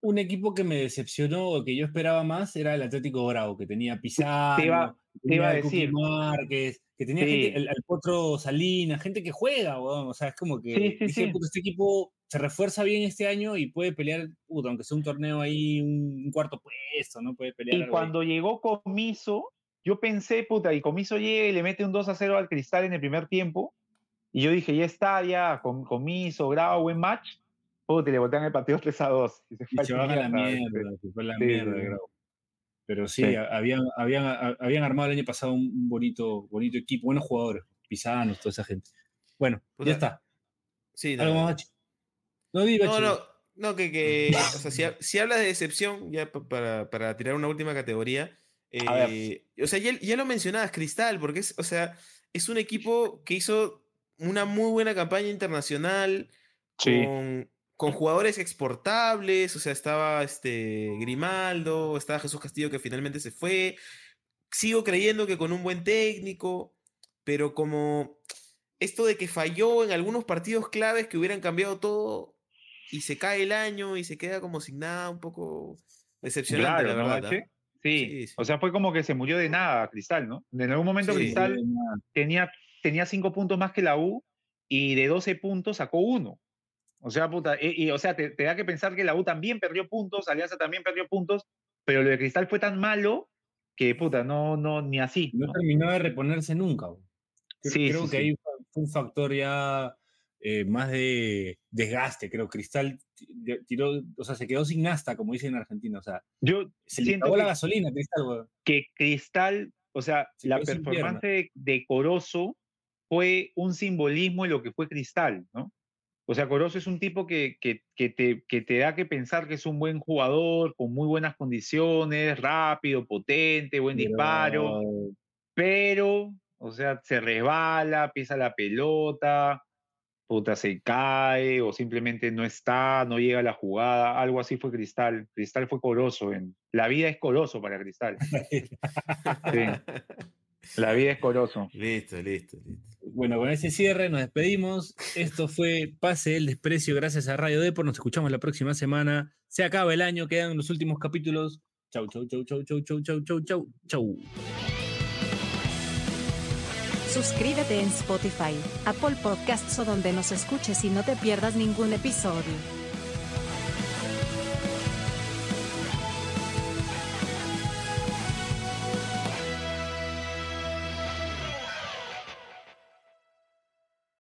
Un equipo que me decepcionó, o que yo esperaba más, era el Atlético Bravo, que tenía Pizarro, Te iba- que te iba a tenía decir. Márquez, que tenía Sí. gente, el, el Potro Salinas, gente que juega, weón. O sea, es como que Sí, sí, dije, sí. "Puta, este equipo se refuerza bien este año y puede pelear, puta, aunque sea un torneo ahí, un, cuarto puesto, ¿no? Puede pelear. Y algo ahí. cuando llegó Comiso, yo pensé, puta, y Comiso llega y le mete un 2 a 0 al Cristal en el primer tiempo. Y yo dije, ya está, ya, con Comiso, Bravo, buen match. Puta, y le botean el partido 3 a 2. Y se Y fue se al van a la mierda, mierda, se fue a la Sí, mierda, sí, sí. Grau. Pero sí, Sí. ha- habían, habían, ha- habían armado el año pasado un, bonito, bonito equipo, buenos jugadores, Pisanos, toda esa gente. Bueno, Puta, ya está. Sí, no, ¿Algo no, más, Bachi? No, di, no, Bachi. no, no, que, que o sea, si, si hablas de decepción, ya pa- para, para tirar una última categoría, eh, o sea, ya, ya lo mencionabas, Cristal, porque es, o sea, es un equipo que hizo una muy buena campaña internacional, Sí. con, con jugadores exportables, o sea, estaba este Grimaldo, estaba Jesús Castillo que finalmente se fue. Sigo creyendo que con un buen técnico, pero como esto de que falló en algunos partidos claves que hubieran cambiado todo y se cae el año y se queda como sin nada, un poco decepcionante, Claro, la ¿no, verdad. ¿ah? Sí. Sí, sí. o sea, fue como que se murió de nada Cristal, ¿no? En algún momento Sí. Cristal tenía, tenía cinco puntos más que la U y de 12 puntos sacó uno. O sea, puta, y, y, o sea, te, te da que pensar que la U también perdió puntos, Alianza también perdió puntos, pero lo de Cristal fue tan malo que, puta, no, no, ni así. No ¿no? terminó de reponerse nunca. Creo, Sí, creo sí, que sí. ahí fue, un factor ya eh, más de desgaste. Creo Cristal ti- tiró, o sea, se quedó sin nasta, como dicen en Argentina. O sea, Yo se le siento acabó la que, gasolina, Cristal, que Cristal, o sea, Se la performance de, de Corozo fue un simbolismo de lo que fue Cristal, ¿no? O sea, Corozo es un tipo que, que, que, te, que te da que pensar que es un buen jugador, con muy buenas condiciones, rápido, potente, buen disparo, pero, o sea, se resbala, pisa la pelota, puta, se cae o simplemente no está, no llega a la jugada, algo así fue Cristal. Cristal fue coroso. En, la vida es coroso para Cristal. Sí. La vida es coroso. Listo, listo, listo. Bueno, con ese cierre nos despedimos. Esto fue Pase el Desprecio gracias a Radio Depor. Nos escuchamos la próxima semana. Se acaba el año, quedan los últimos capítulos. Chau, chau, chau, chau, chau, chau, chau, chau, chau, chau. Suscríbete en Spotify, Apple Podcasts o donde nos escuches y no te pierdas ningún episodio.